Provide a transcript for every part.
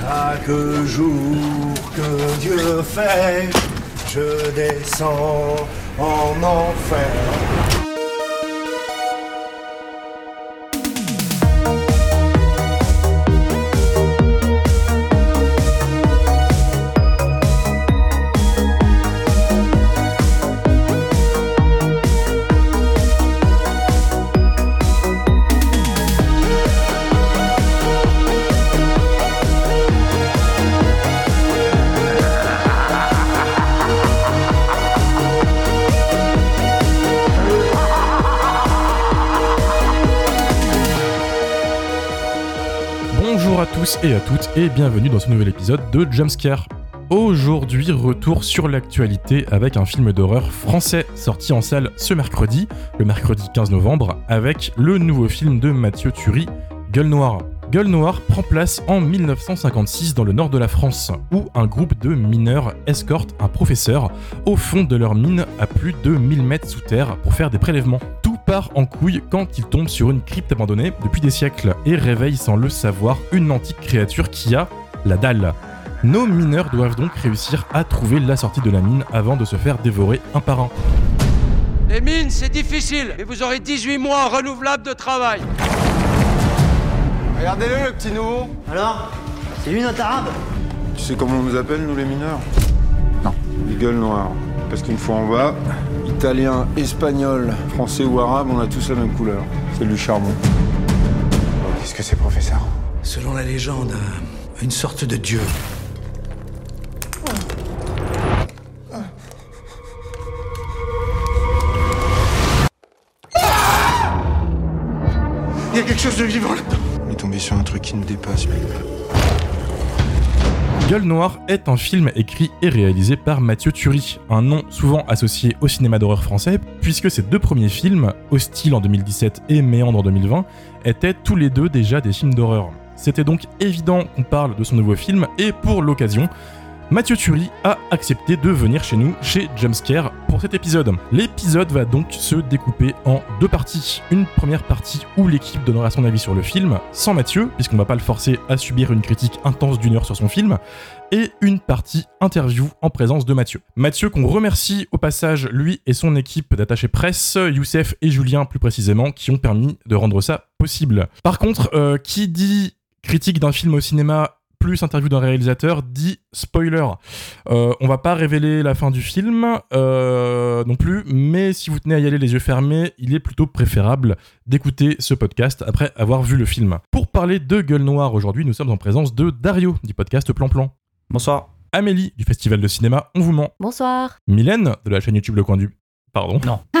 Chaque jour que Dieu fait, je descends en enfer. Et à toutes et bienvenue dans ce nouvel épisode de Jumpscare. Aujourd'hui, retour sur l'actualité avec un film d'horreur français sorti en salle ce mercredi, le mercredi 15 novembre, avec le nouveau film de Mathieu Turi, Gueule Noire. Gueule Noire prend place en 1956 dans le nord de la France, où un groupe de mineurs escorte un professeur au fond de leur mine à plus de 1000 mètres sous terre pour faire des prélèvements. Part en couille quand il tombe sur une crypte abandonnée depuis des siècles et réveille sans le savoir une antique créature qui a la dalle. Nos mineurs doivent donc réussir à trouver la sortie de la mine avant de se faire dévorer un par un. Les mines, c'est difficile, mais vous aurez 18 mois renouvelables de travail. Regardez-le, le petit nouveau. Alors C'est lui notre arabe? Tu sais comment on nous appelle, nous les mineurs? Non. Les gueules noires. Parce qu'une fois en bas, italien, espagnol, français ou arabe, on a tous la même couleur. C'est du charbon. Qu'est-ce que c'est, professeur? Selon la légende, un- une sorte de dieu. Il y a quelque chose de vivant là-dedans. On est tombé sur un truc qui nous dépasse, mec. Gueule Noire est un film écrit et réalisé par Mathieu Turi, un nom souvent associé au cinéma d'horreur français, puisque ses deux premiers films, Hostile en 2017 et Méandre en 2020, étaient tous les deux déjà des films d'horreur. C'était donc évident qu'on parle de son nouveau film, et pour l'occasion, Mathieu Turi a accepté de venir chez nous, chez Jumpscare, pour cet épisode. L'épisode va donc se découper en deux parties. Une première partie où l'équipe donnera son avis sur le film, sans Mathieu, puisqu'on va pas le forcer à subir une critique intense d'une heure sur son film, et une partie interview en présence de Mathieu. Mathieu qu'on remercie au passage, lui et son équipe d'attachés presse, Youssef et Julien plus précisément, qui ont permis de rendre ça possible. Par contre, euh, qui dit critique d'un film au cinéma plus interview d'un réalisateur dit spoiler. Euh, on va pas révéler la fin du film euh, non plus, mais si vous tenez à y aller les yeux fermés, il est plutôt préférable d'écouter ce podcast après avoir vu le film. Pour parler de Gueule Noire aujourd'hui, nous sommes en présence de Dario du podcast Plan Plan. Bonsoir. Amélie du Festival de Cinéma On vous ment. Bonsoir. Mylène de la chaîne YouTube Le Coin du... Pardon. Non.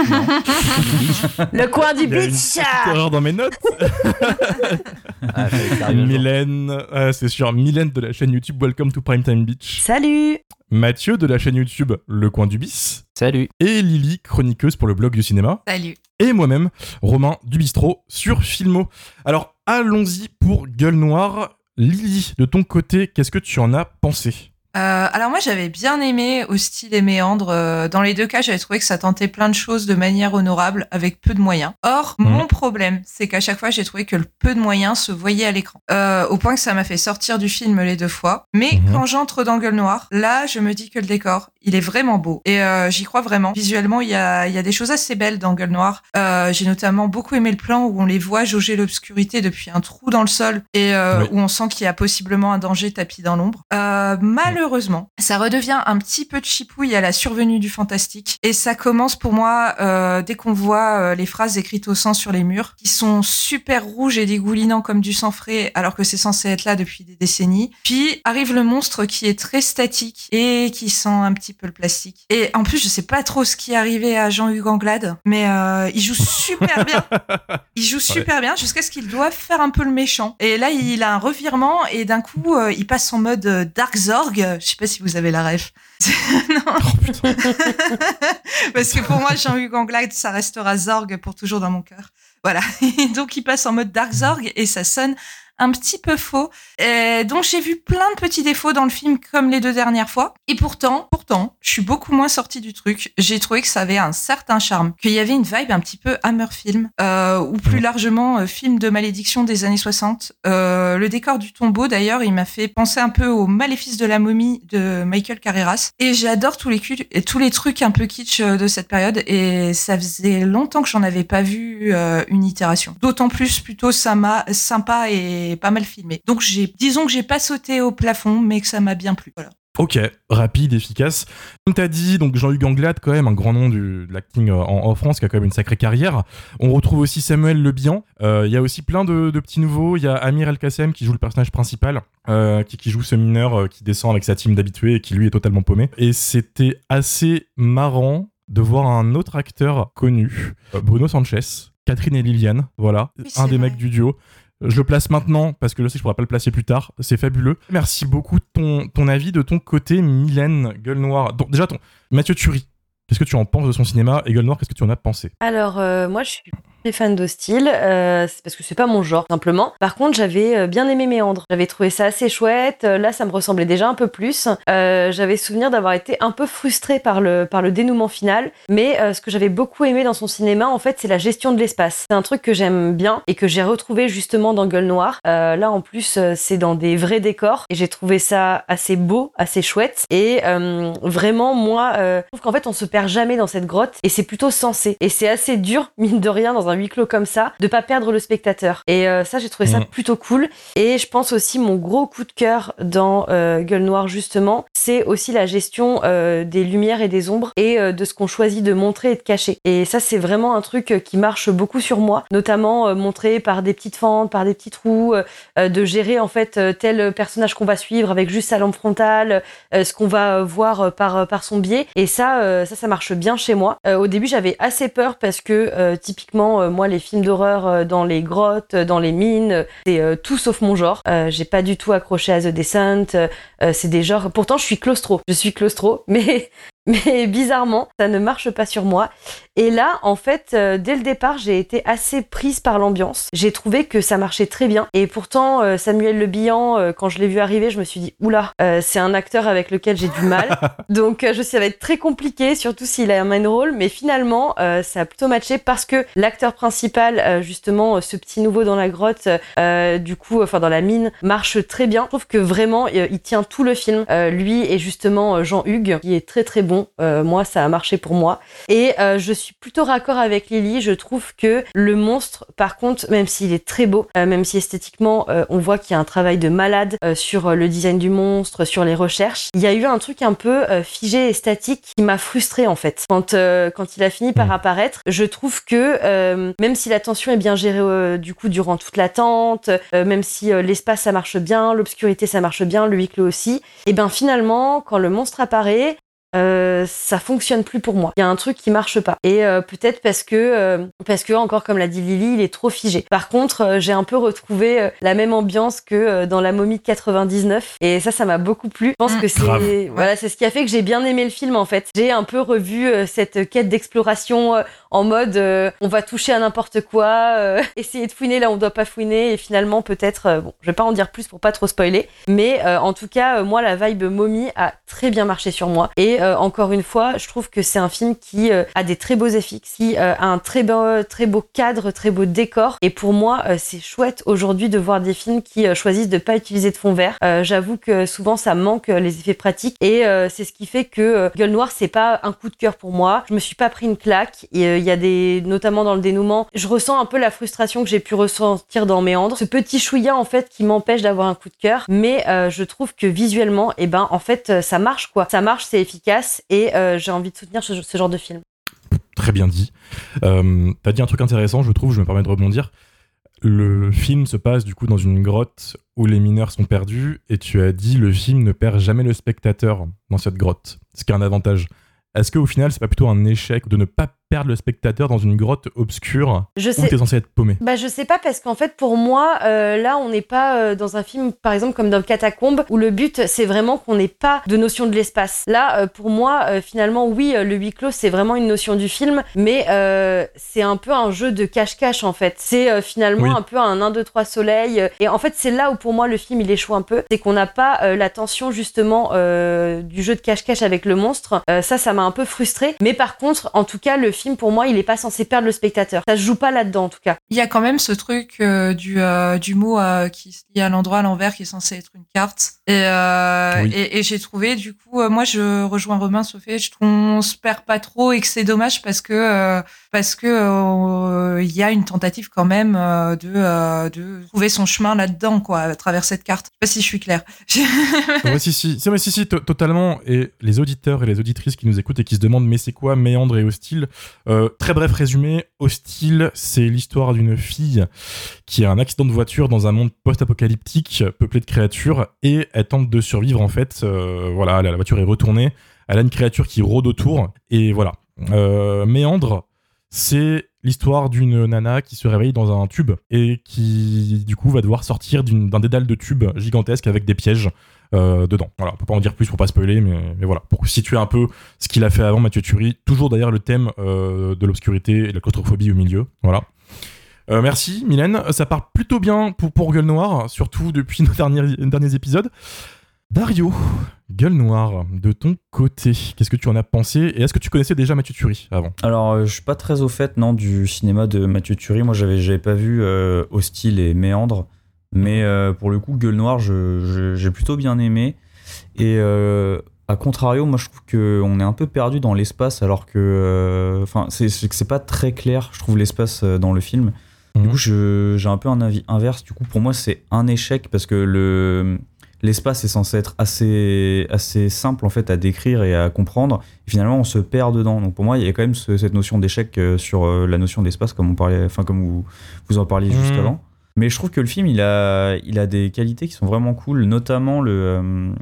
Le coin du petite erreur dans mes notes. Ah, jour. Mylène, euh, c'est sûr, Mylène de la chaîne YouTube Welcome to Primetime Beach. Salut Mathieu de la chaîne YouTube Le Coin du Bis. Salut. Et Lily, chroniqueuse pour le blog du cinéma. Salut Et moi-même, Romain du Bistrot sur Filmo. Alors, allons-y pour Gueule Noire. Lily, de ton côté, qu'est-ce que tu en as pensé? Euh, alors moi j'avais bien aimé Hostile et Méandre. Euh, dans les deux cas j'avais trouvé que ça tentait plein de choses de manière honorable avec peu de moyens. Or Mhm. mon problème c'est qu'à chaque fois j'ai trouvé que le peu de moyens se voyait à l'écran. Euh, au point que ça m'a fait sortir du film les deux fois. Mais Mhm. quand j'entre dans Gueule Noire, là je me dis que le décor il est vraiment beau et euh, j'y crois vraiment. Visuellement il y a, il y a des choses assez belles dans Gueule Noire. Euh, j'ai notamment beaucoup aimé le plan où on les voit jauger l'obscurité depuis un trou dans le sol et euh, Oui. où on sent qu'il y a possiblement un danger tapis dans l'ombre. Euh, malheureusement, ça redevient un petit peu de chipouille à la survenue du fantastique. Et ça commence pour moi euh, dès qu'on voit euh, les phrases écrites au sang sur les murs, qui sont super rouges et dégoulinants comme du sang frais, alors que c'est censé être là depuis des décennies. Puis arrive le monstre qui est très statique et qui sent un petit peu le plastique. Et en plus, je sais pas trop ce qui est arrivé à Jean-Hugues Anglade, mais euh, il joue super bien. Il joue super bien jusqu'à ce qu'il doive faire un peu le méchant. Et là, il a un revirement et d'un coup, il passe en mode Dark Zorg. Je sais pas si vous avez la ref. non. Oh. Parce que pour moi, Jean-Hugues Anglade, ça restera Zorg pour toujours dans mon cœur. Voilà. Et donc, il passe en mode Dark Zorg et ça sonne un petit peu faux. Et donc j'ai vu plein de petits défauts dans le film comme les deux dernières fois. Et pourtant, pourtant, je suis beaucoup moins sortie du truc. J'ai trouvé que ça avait un certain charme, qu'il y avait une vibe un petit peu Hammer film, euh, ou plus largement euh, film de malédiction des années 60. Euh, le décor du tombeau, d'ailleurs, il m'a fait penser un peu au Maléfice de la momie de Michael Carreras. Et j'adore tous les et tous les trucs un peu kitsch euh, de cette période. Et ça faisait longtemps que j'en avais pas vu euh, une itération. D'autant plus plutôt sympa et pas mal filmé. Donc j'ai, disons que j'ai pas sauté au plafond, mais que ça m'a bien plu. Voilà. Ok, rapide, efficace. Comme t'as dit, donc Jean-Hugues Anglade, quand même, un grand nom du, de l'acting euh, en, en, France, qui a quand même une sacrée carrière. On retrouve aussi Samuel Le Bihan. Il y a aussi plein de, de, petits nouveaux. Il y a Amir El Kassem qui joue le personnage principal, euh, qui, qui, joue ce mineur euh, qui descend avec sa team d'habitués et qui lui est totalement paumé. Et c'était assez marrant de voir un autre acteur connu, Bruno Sanchez, Catherine et Liliane, voilà, Oui, un des vrai. mecs du duo. Je le place maintenant parce que je sais que je pourrais pas le placer plus tard. C'est fabuleux. Merci beaucoup de ton, ton avis de ton côté, Mylène, Gueule Noire. Donc, déjà, ton Mathieu Thury, qu'est-ce que tu en penses de son cinéma? Et Gueule Noire, qu'est-ce que tu en as pensé? Alors, euh, moi, je suis très fan d'Hostile, euh, parce que c'est pas mon genre, simplement. Par contre, j'avais euh, bien aimé Méandre. J'avais trouvé ça assez chouette. Euh, Là, ça me ressemblait déjà un peu plus. Euh, j'avais souvenir d'avoir été un peu frustrée par le, par le dénouement final. Mais euh, ce que j'avais beaucoup aimé dans son cinéma, en fait, c'est la gestion de l'espace. C'est un truc que j'aime bien et que j'ai retrouvé justement dans Gueule Noire. Euh, là, en plus, c'est dans des vrais décors et j'ai trouvé ça assez beau, assez chouette. Et vraiment, moi, je trouve qu'en fait, on se perd jamais dans cette grotte et c'est plutôt sensé. Et c'est assez dur, mine de rien, dans un huis clos comme ça, de pas perdre le spectateur. Et euh, ça, j'ai trouvé ça Mhm. plutôt cool. Et je pense aussi mon gros coup de cœur dans euh, Gueule Noire, justement, c'est aussi la gestion euh, des lumières et des ombres et de ce qu'on choisit de montrer et de cacher. Et ça, c'est vraiment un truc qui marche beaucoup sur moi, notamment montré par des petites fentes, par des petits trous, de gérer en fait tel personnage qu'on va suivre avec juste sa lampe frontale, ce qu'on va voir par, par son biais. Et ça, ça, ça marche bien chez moi. Au début, j'avais assez peur parce que typiquement, euh, moi, les films d'horreur euh, dans les grottes, euh, dans les mines, c'est tout sauf mon genre. J'ai pas du tout accroché à The Descent. C'est des genres. Pourtant, je suis claustro. Je suis claustro, mais mais bizarrement, ça ne marche pas sur moi. Et là, en fait, euh, dès le départ, j'ai été assez prise par l'ambiance. J'ai trouvé que ça marchait très bien. Et pourtant, euh, Samuel Le Bihan, euh, quand je l'ai vu arriver, je me suis dit, oula, c'est un acteur avec lequel j'ai du mal. Donc, je sais, ça va être très compliqué, surtout s'il a un main role. Mais finalement, ça a plutôt matché parce que l'acteur principal, justement, ce petit nouveau dans la grotte, du coup, enfin dans la mine, marche très bien. Je trouve que vraiment, il tient tout le film. Lui et justement euh, Jean-Hugues, qui est très très bon. Euh, moi, ça a marché pour moi. Et euh, je suis plutôt raccord avec Lily. Je trouve que le monstre, par contre, même s'il est très beau, euh, même si esthétiquement, euh, on voit qu'il y a un travail de malade euh, sur le design du monstre, sur les recherches, il y a eu un truc un peu euh, figé et statique qui m'a frustrée en fait. Quand, euh, quand il a fini par apparaître, je trouve que euh, même si la tension est bien gérée euh, du coup durant toute l'attente, euh, même si l'espace ça marche bien, l'obscurité ça marche bien, le huis clos aussi, et ben finalement, quand le monstre apparaît, euh, ça fonctionne plus pour moi. Il y a un truc qui marche pas. Et euh, peut-être parce que, euh, parce que encore comme l'a dit Lily, il est trop figé. Par contre, euh, j'ai un peu retrouvé euh, la même ambiance que euh, dans La Momie de 99. Et ça, ça m'a beaucoup plu. Je pense Mmh. que c'est, voilà, c'est ce qui a fait que j'ai bien aimé le film en fait. J'ai un peu revu cette quête d'exploration en mode, euh, on va toucher à n'importe quoi, euh, essayer de fouiner là où on doit pas fouiner et finalement peut-être, bon, je vais pas en dire plus pour pas trop spoiler, mais euh, en tout cas, moi la vibe momie a très bien marché sur moi et euh, encore une fois, je trouve que c'est un film qui euh, a des très beaux effets, qui euh, a un très beau, très beau cadre, très beau décor. Et pour moi, c'est chouette aujourd'hui de voir des films qui choisissent de pas utiliser de fond vert. J'avoue que souvent ça manque les effets pratiques et c'est ce qui fait que Gueule Noire c'est pas un coup de cœur pour moi. Je me suis pas pris une claque. Et il y a des, notamment dans le dénouement, je ressens un peu la frustration que j'ai pu ressentir dans Méandre. Ce petit chouïa en fait qui m'empêche d'avoir un coup de cœur. Mais je trouve que visuellement, et ben en fait ça marche quoi. Ça marche, c'est efficace et euh, j'ai envie de soutenir ce, genre de film. Très bien dit. Euh, T'as dit un truc intéressant, je trouve, je me permets de rebondir. Le film se passe du coup dans une grotte où les mineurs sont perdus et tu as dit le film ne perd jamais le spectateur dans cette grotte, ce qui est un avantage. Est-ce qu'au final c'est pas plutôt un échec de ne pas perdre le spectateur dans une grotte obscure Je où sais. t'es censé être paumé Bah je sais pas parce qu'en fait pour moi euh, là on n'est pas euh, dans un film par exemple comme dans Catacombe où le but c'est vraiment qu'on n'ait pas de notion de l'espace. Là euh, pour moi euh, finalement oui euh, le huis clos c'est vraiment une notion du film mais euh, c'est un peu un jeu de cache-cache en fait. C'est finalement Oui. un peu un 1 2 3 soleil et en fait c'est là où pour moi le film il échoue un peu c'est qu'on n'a pas la tension justement du jeu de cache-cache avec le monstre. Ça ça m'a un peu frustré mais par contre en tout cas le film pour moi il est pas censé perdre le spectateur. Ça se joue pas là-dedans en tout cas. Il y a quand même ce truc euh, du, euh, du mot euh, qui se lit à l'endroit à l'envers qui est censé être une carte. Et, euh, Oui. et, et j'ai trouvé, du coup, euh, moi je rejoins Romain sur fait, je trouve qu'on se perd pas trop et que c'est dommage parce que euh, parce que euh, il y a une tentative quand même euh, de, euh, de trouver son chemin là-dedans, quoi, à travers cette carte. Je sais pas si je suis claire. Ouais, si, si, si, mais si, si, to- totalement. Et les auditeurs et les auditrices qui nous écoutent et qui se demandent, mais c'est quoi Méandre et Hostile Euh, Très bref résumé, Hostile, c'est l'histoire d'une fille qui a un accident de voiture dans un monde post-apocalyptique peuplé de créatures et elle tente de survivre en fait. Euh, voilà, la voiture est retournée, elle a une créature qui rôde autour et voilà. Euh, Méandre, c'est l'histoire d'une nana qui se réveille dans un tube et qui du coup va devoir sortir d'un dédale de tubes gigantesque avec des pièges euh, dedans. Voilà, on peut pas en dire plus pour pas spoiler, mais, mais voilà, pour situer un peu ce qu'il a fait avant Mathieu Turi. Toujours d'ailleurs le thème euh, de l'obscurité et de la claustrophobie au milieu. Voilà. Euh, merci Mylène, ça part plutôt bien pour, Gueule Noire, surtout depuis nos derniers, derniers épisodes. Dario, Gueule Noire, de ton côté, qu'est-ce que tu en as pensé et est-ce que tu connaissais déjà Mathieu Turi avant? Alors, euh, je suis pas très au fait non du cinéma de Mathieu Turi. Moi, j'avais j'avais pas vu euh, Hostile et Méandre, mais euh, pour le coup, Gueule Noire, je- je- j'ai plutôt bien aimé. Et euh, à contrario, moi, je trouve que on est un peu perdu dans l'espace, alors que, enfin, c'est c'est que c'est pas très clair. Je trouve l'espace dans le film. Du Mhm. coup, je- j'ai un peu un avis inverse. Du coup, pour moi, c'est un échec parce que le l'espace est censé être assez assez simple en fait à décrire et à comprendre. Et finalement, on se perd dedans. Donc pour moi, il y a quand même ce- cette notion d'échec euh, sur euh, la notion d'espace, comme on parlait, enfin comme vous vous en parliez juste Mhm. avant. Mais je trouve que le film, il a il a des qualités qui sont vraiment cool, notamment le euh,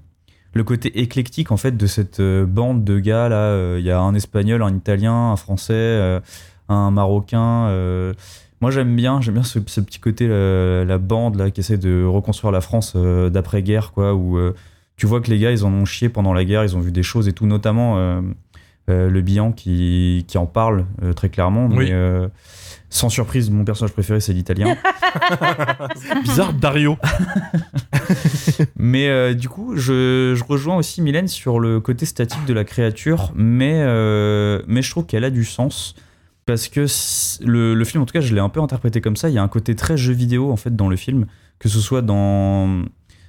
le côté éclectique en fait de cette euh, bande de gars là. Euh, Il y a un espagnol, un italien, un français, un marocain. Moi j'aime bien, j'aime bien ce, ce petit côté la, la bande là qui essaie de reconstruire la France euh, d'après-guerre quoi, où euh, tu vois que les gars ils en ont chié pendant la guerre, ils ont vu des choses et tout, notamment euh, euh, le bilan qui, qui en parle euh, très clairement. Oui. Mais euh, sans surprise, mon personnage préféré c'est l'italien. Bizarre Dario. Mais euh, du coup, je, je rejoins aussi Mylène sur le côté statique de la créature, mais, euh, mais je trouve qu'elle a du sens. Parce que le, le film, en tout cas, je l'ai un peu interprété comme ça. Il y a un côté très jeu vidéo, en fait, dans le film, que ce soit dans,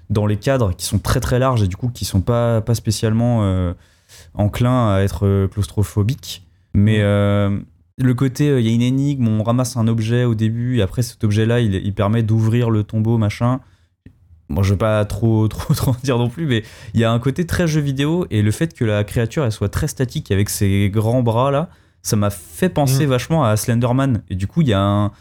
dans les cadres qui sont très très larges et du coup qui sont pas, pas spécialement euh, enclins à être euh, claustrophobiques. Mais euh, le côté, euh, il y a une énigme, on ramasse un objet au début, et après cet objet-là, il, il permet d'ouvrir le tombeau, machin. Moi, je vais pas trop, trop, trop en dire non plus, mais il y a un côté très jeu vidéo, et le fait que la créature, elle soit très statique avec ses grands bras là, ça m'a fait penser Mm. vachement à Slenderman. Et du coup, il y a un,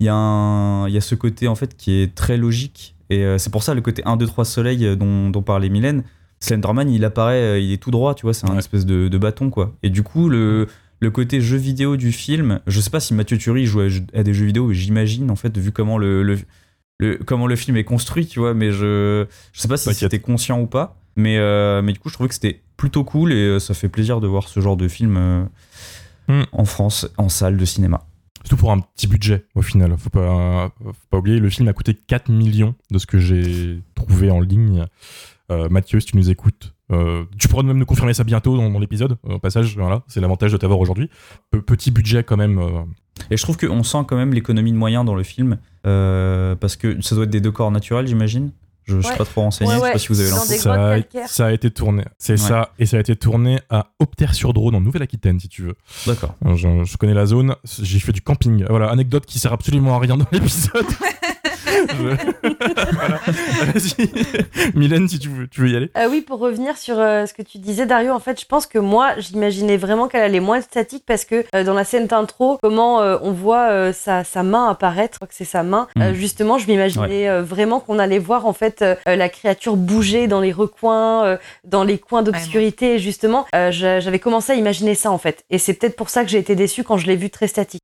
il y a un, il y a ce côté en fait qui est très logique, et euh, c'est pour ça le côté 1, 2, 3 soleil dont, dont parlait Mylène. Slenderman, il apparaît, euh, il est tout droit, tu vois, c'est un Ouais. espèce de, de bâton, quoi. Et du coup, le, le côté jeu vidéo du film, je sais pas si Mathieu Turi joue à, à des jeux vidéo, j'imagine, en fait, vu comment le, le, le- comment le film est construit, tu vois, mais je, je sais pas si c'était conscient ou pas. Mais, euh, mais du coup, je trouvais que c'était plutôt cool et ça fait plaisir de voir ce genre de film en France, en salle de cinéma. Surtout pour un petit budget au final. Faut pas, faut pas oublier, le film a coûté 4 millions de ce que j'ai trouvé en ligne. Euh, Mathieu, si tu nous écoutes, euh, tu pourras même nous confirmer ça bientôt dans, dans l'épisode. Euh, Au passage, voilà, c'est l'avantage de t'avoir aujourd'hui. Pe- petit budget quand même. euh, Et je trouve qu'on sent quand même l'économie de moyens dans le film parce que ça doit être des décors naturels, j'imagine. Je, suis pas trop renseigné, Ouais, je sais pas si vous avez l'info. ça, a, ça a été tourné, c'est Ouais. ça, et ça a été tourné à Opter-sur-Drône en Nouvelle-Aquitaine, si tu veux. D'accord. Je, je connais la zone, j'ai fait du camping. Voilà, anecdote qui sert absolument à rien dans l'épisode. Voilà. Vas-y, Mylène, si tu veux, tu veux y aller. Euh, oui, pour revenir sur euh, ce que tu disais, Dario, en fait, je pense que moi, j'imaginais vraiment qu'elle allait moins être statique parce que euh, dans la scène d'intro, comment euh, on voit euh, sa, sa main apparaître, je crois que c'est sa main, Mm. euh, justement, je m'imaginais euh, vraiment qu'on allait voir en fait euh, la créature bouger dans les recoins, euh, dans les coins d'obscurité, et justement, euh, j'a- j'avais commencé à imaginer ça en fait. Et c'est peut-être pour ça que j'ai été déçue quand je l'ai vu très statique.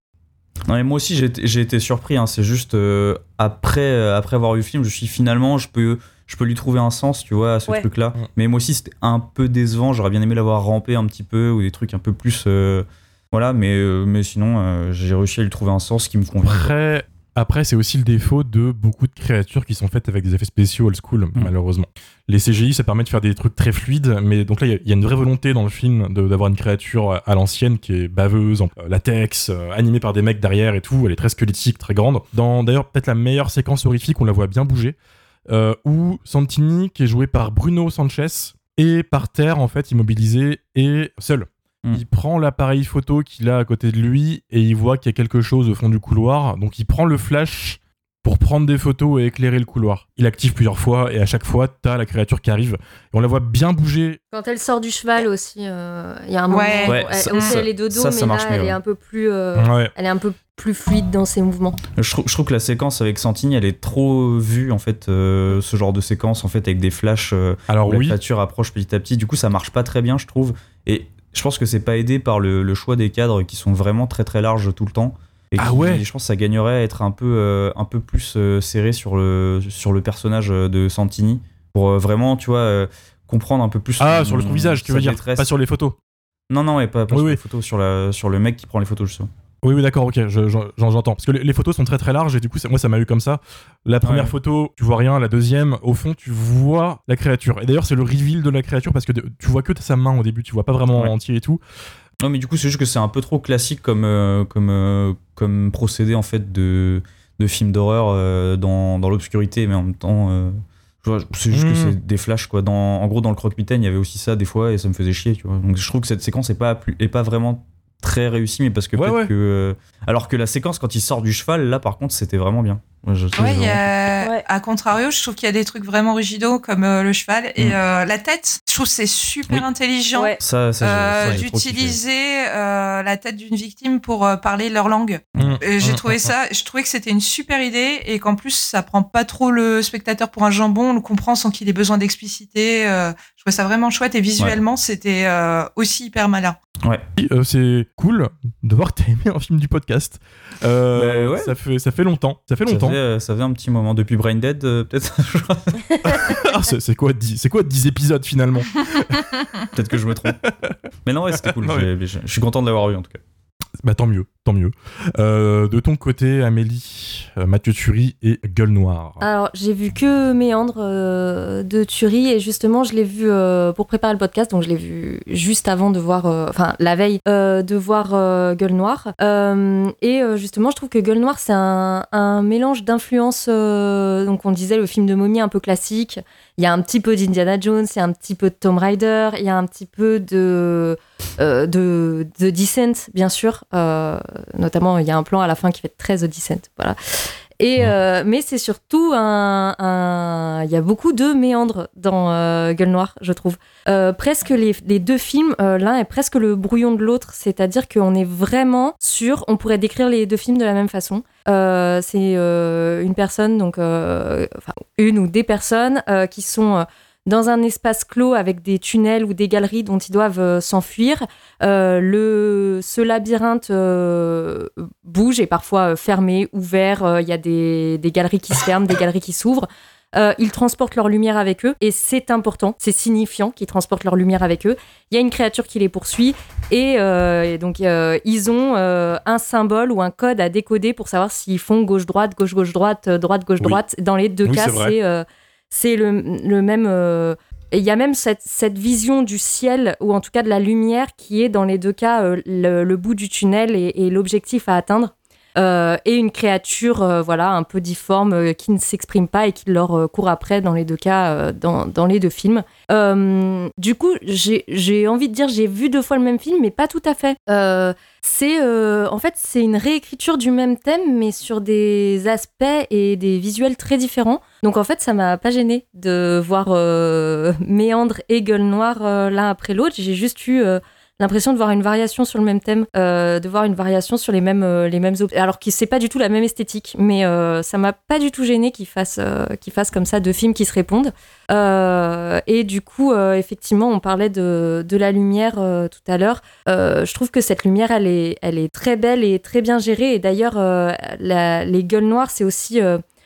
Non, mais moi aussi, j'ai été- j'ai été surpris. hein. C'est juste euh, après, euh, après avoir vu le film, je suis finalement, je peux, je peux lui trouver un sens, tu vois, à ce Ouais. truc-là. Mm. Mais moi aussi, c'était un peu décevant. J'aurais bien aimé l'avoir rampé un petit peu ou des trucs un peu plus. euh, voilà, mais, euh, mais sinon, euh, j'ai réussi à lui trouver un sens qui me convient. Après, après c'est aussi le défaut de beaucoup de créatures qui sont faites avec des effets spéciaux old school, malheureusement. Les CGI, ça permet de faire des trucs très fluides, mais donc là, il y a- il y, a une vraie volonté dans le film d'avoir une créature à l'ancienne qui est baveuse, en euh, latex, euh, animée par des mecs derrière et tout. Elle est très squelettique, très grande. Dans d'ailleurs peut-être la meilleure séquence horrifique, on la voit bien bouger, euh, où Santini, qui est joué par Bruno Sanchez, est par terre, en fait, immobilisé et seul. Il prend l'appareil photo qu'il a à côté de lui et il voit qu'il y a quelque chose au fond du couloir. Donc il prend le flash pour prendre des photos et éclairer le couloir. Il active plusieurs fois et à chaque fois, t'as la créature qui arrive. Et on la voit bien bouger. Quand elle sort du cheval aussi, euh, il y a un moment Ouais. Ouais, où elle, ça- où ça- elle est dodo, ça, ça mais marche là, mieux, elle ouais. est un peu plus, euh, Ouais. elle est un peu plus fluide dans ses mouvements. Je trouve, je trouve que la séquence avec Santini, elle est trop vue, en fait, euh, ce genre de séquence, en fait, avec des flashs euh, Alors où la oui, créature approche petit à petit. Du coup, ça marche pas très bien, je trouve. Et je pense que c'est pas aidé par le, le choix des cadres qui sont vraiment très très larges tout le temps. Et Ah qui- ouais. Je pense que ça gagnerait à être un peu, euh, un peu plus euh, serré sur le, sur le personnage euh, de Santini pour vraiment, tu vois, comprendre un peu plus. ah, son- sur le trou visage, tu veux dire, détresse. pas sur les photos. Non, non, ouais, pas, pas Oui, sur oui. les photos, sur, la, sur le mec qui prend les photos, justement. Oui, oui, d'accord, ok, je- j'en- j'entends. Parce que les, photos sont très très larges et du coup, ça- moi, ça m'a eu comme ça. La première Ouais. photo, tu vois rien. La deuxième, au fond, tu vois la créature. Et d'ailleurs, c'est le reveal de la créature parce que tu vois que sa main au début, tu vois pas vraiment Ouais. en entier et tout. Non, mais du coup, c'est juste que c'est un peu trop classique comme, euh, comme, euh, comme procédé en fait de, de film d'horreur euh, dans, dans l'obscurité, mais en même temps, euh, je c'est juste que Mm. c'est des flashs quoi. Dans, en gros, dans le croque-mitaine, il y avait aussi ça des fois et ça me faisait chier, tu vois. Donc je trouve que cette séquence est pas, plus, est pas vraiment très réussie, mais parce que Ouais, peut-être ouais. que. euh, alors que la séquence quand il sort du cheval, là par contre, c'était vraiment bien. Moi, je- Ouais, y a- Ouais. à contrario, je trouve qu'il y a des trucs vraiment originaux comme euh, le cheval et Mm. euh, la tête. Je trouve que c'est super Oui. intelligent Ouais. Ça, ça, j'ai- euh, d'utiliser euh, la tête d'une victime pour euh, parler leur langue. Mm. J'ai Mm, trouvé ça, je trouvais que c'était une super idée et qu'en plus ça prend pas trop le spectateur pour un jambon, on le comprend sans qu'il ait besoin d'expliciter. euh, je trouvais ça vraiment chouette et visuellement c'était euh, aussi hyper malin. Euh, c'est cool de voir que t'as aimé un film du podcast. Euh, Bah ouais. ça, fait, ça fait longtemps. Ça fait longtemps. Fait, euh, ça fait un petit moment depuis Brain Dead, euh, peut-être. Ah, c'est quoi 10 C'est quoi 10 épisodes finalement? Peut-être que je me trompe. Mais non, ouais, c'était cool. Non, je suis content de l'avoir vu en tout cas. Bah tant mieux, tant mieux. Euh, de ton côté, Amélie, euh, Mathieu Turi et Gueule Noire. Alors, j'ai vu que Méandre euh, de Thury et justement, je l'ai vu pour préparer le podcast, donc je l'ai vu juste avant de voir, enfin la veille de voir Gueule Noire. Et justement, je trouve que Gueule Noire, c'est un, un mélange d'influences. donc, on disait le film de momie un peu classique. Il y a un petit peu d'Indiana Jones, il y a un petit peu de Tomb Raider, il y a un petit peu de, euh, de, de Descent, bien sûr. Euh, notamment, il y a un plan à la fin qui fait très The Descent. Voilà. Et, euh, mais c'est surtout un, un- Il y a beaucoup de méandres dans euh, Gueule Noire, je trouve. Euh, presque les, les deux films, l'un est presque le brouillon de l'autre, c'est-à-dire qu'on est vraiment sur. On pourrait décrire les deux films de la même façon. C'est une personne, donc. enfin, une ou des personnes qui sont. Dans un espace clos avec des tunnels ou des galeries dont ils doivent euh, s'enfuir. Euh, le, ce labyrinthe euh, bouge, est parfois fermé, ouvert. Il y a des, des galeries qui se ferment, des galeries qui s'ouvrent. Euh, ils transportent leur lumière avec eux et c'est important, c'est signifiant qu'ils transportent leur lumière avec eux. Il y a une créature qui les poursuit et, euh, et donc euh, ils ont un symbole ou un code à décoder pour savoir s'ils font gauche-droite, gauche-gauche-droite, droite-gauche-droite. Dans les deux Oui, cas, c'est. C'est le, le même. euh, il y a même cette, vision du ciel, ou en tout cas de la lumière, qui est dans les deux cas euh, le, bout du tunnel et l'objectif à atteindre. Et une créature, voilà, un peu difforme, qui ne s'exprime pas et qui leur court après dans les deux cas, dans, dans, les deux films. du coup, j'ai envie de dire, j'ai vu deux fois le même film, mais pas tout à fait. c'est en fait c'est une réécriture du même thème, mais sur des aspects et des visuels très différents. Donc en fait, ça m'a pas gêné de voir euh, Méandre et Gueule Noire euh, l'un après l'autre. J'ai juste eu euh, l'impression de voir une variation sur le même thème, de voir une variation sur les mêmes les mêmes objets. Alors que c'est pas du tout la même esthétique, mais ça m'a pas du tout gêné qu'ils fassent fassent comme ça deux films qui se répondent. et du coup, effectivement, on parlait de, de la lumière tout à l'heure. je trouve que cette lumière, elle est elle est très belle et très bien gérée. Et d'ailleurs, les gueules noires, c'est aussi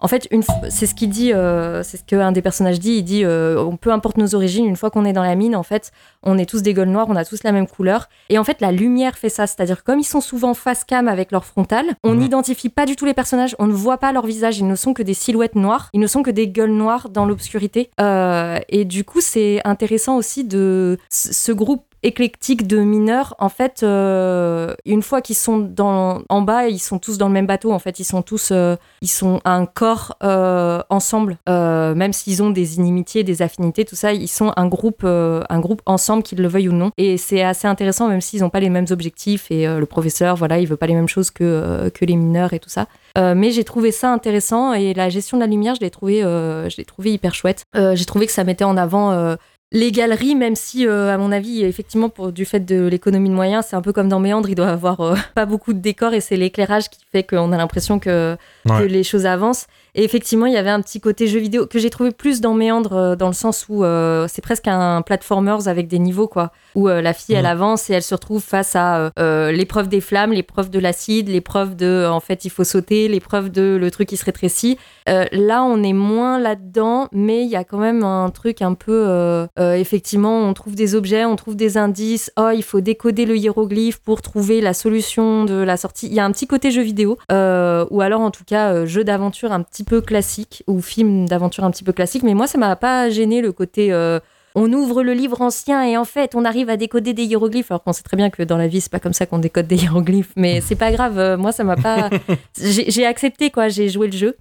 en fait, c'est ce qu'il dit, euh, c'est ce qu'un des personnages dit. Il dit, euh, peu importe nos origines, une fois qu'on est dans la mine, en fait, on est tous des gueules noires, on a tous la même couleur. Et en fait, la lumière fait ça, c'est-à-dire comme ils sont souvent face cam avec leur frontal, on mhm. n'identifie pas du tout les personnages, on ne voit pas leur visage, ils ne sont que des silhouettes noires, ils ne sont que des gueules noires dans l'obscurité. Euh, et du coup, c'est intéressant aussi de ce groupe éclectique de mineurs, en fait, euh, une fois qu'ils sont dans, en bas, ils sont tous dans le même bateau. En fait, ils sont tous, euh, ils sont un corps euh, ensemble, même s'ils ont des inimitiés, des affinités, tout ça, ils sont un groupe, un groupe ensemble, qu'ils le veuillent ou non. Et c'est assez intéressant, même s'ils n'ont pas les mêmes objectifs. Et le professeur, voilà, il veut pas les mêmes choses que que les mineurs et tout ça. mais j'ai trouvé ça intéressant et la gestion de la lumière, je l'ai trouvé, je l'ai trouvé hyper chouette. j'ai trouvé que ça mettait en avant les galeries, même si, euh, à mon avis, effectivement, pour du fait de l'économie de moyens, c'est un peu comme dans Méandre, il doit avoir euh, pas beaucoup de décors et c'est l'éclairage qui fait qu'on a l'impression que, les choses avancent. Et effectivement, il y avait un petit côté jeu vidéo que j'ai trouvé plus dans Méandre, euh, dans le sens où c'est presque un platformers avec des niveaux, quoi. Où la fille, elle avance et elle se retrouve face à l'épreuve des flammes, l'épreuve de l'acide, l'épreuve de, en fait, il faut sauter, l'épreuve de le truc qui se rétrécit. là, on est moins là-dedans, mais il y a quand même un truc un peu euh, effectivement, on trouve des objets, on trouve des indices. Oh, il faut décoder le hiéroglyphe pour trouver la solution de la sortie. Il y a un petit côté jeu vidéo, euh, ou alors en tout cas euh, jeu d'aventure un petit peu classique, ou film d'aventure un petit peu classique. Mais moi, ça m'a pas gêné le côté on ouvre le livre ancien et en fait on arrive à décoder des hiéroglyphes alors qu'on sait très bien que dans la vie c'est pas comme ça qu'on décode des hiéroglyphes mais c'est pas grave moi ça m'a pas j'ai accepté quoi j'ai joué le jeu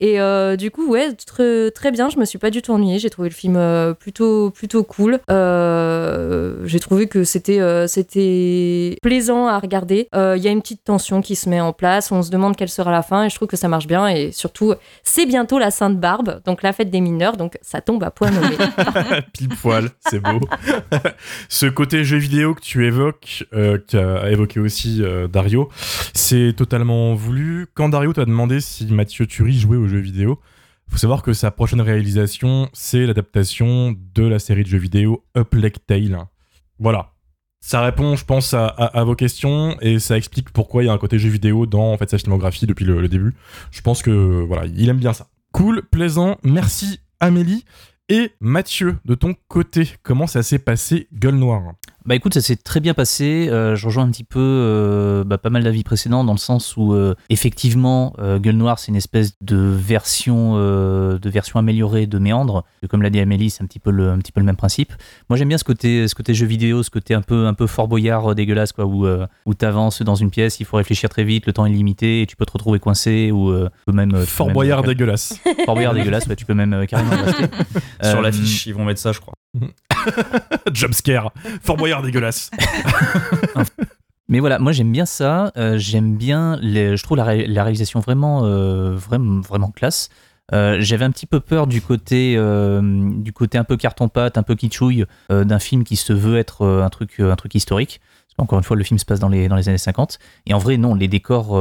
et euh, du coup, ouais, très, très bien. Je me suis pas du tout ennuyée. J'ai trouvé le film euh, plutôt, plutôt cool. Euh, j'ai trouvé que c'était, c'était plaisant à regarder. Il y a une petite tension qui se met en place. On se demande quelle sera la fin et je trouve que ça marche bien. Et surtout, c'est bientôt la Sainte Barbe, donc la fête des mineurs. Donc ça tombe à point nommé. Pile poil, c'est beau. Ce côté jeu vidéo que tu évoques, qu'a évoqué aussi Dario, c'est totalement voulu. Quand Dario t'a demandé si Mathieu Turi jouait au jeu vidéo. faut savoir que sa prochaine réalisation, c'est l'adaptation de la série de jeux vidéo Up Lake Tale. Voilà. Ça répond, je pense, à, vos questions et ça explique pourquoi il y a un côté jeu vidéo dans en fait, sa filmographie depuis le, le début. Je pense que voilà, il aime bien ça. Cool, plaisant. Merci Amélie. Et Mathieu, de ton côté, comment ça s'est passé Gueule Noire? Bah écoute, ça s'est très bien passé. Euh, je rejoins un petit peu euh, bah, pas mal d'avis précédents dans le sens où euh, effectivement, Gueule Noire c'est une espèce de version, de version améliorée de Méandre. Comme l'a dit Amélie, c'est un petit peu le, un petit peu le même principe. Moi j'aime bien ce côté, ce côté jeu vidéo, ce côté un peu, un peu Fort Boyard dégueulasse quoi, où, où t'avances dans une pièce, il faut réfléchir très vite, le temps est limité et tu peux te retrouver coincé ou même. Fort Boyard dégueulasse. Fort Boyard dégueulasse, tu peux même carrément rester. Sur l'affiche, ils vont mettre ça, je crois. Jumpscare. Fort Boyard dégueulasse. Mais voilà, moi j'aime bien ça. Euh, j'aime bien, je trouve la, réalisation vraiment, euh, vraiment, vraiment classe. Euh, j'avais un petit peu peur du côté, du côté un peu carton-pâte, un peu kitschouille d'un film qui se veut être un, truc, un truc historique. Encore une fois, le film se passe dans les, dans les années 50. Et en vrai, non, les décors,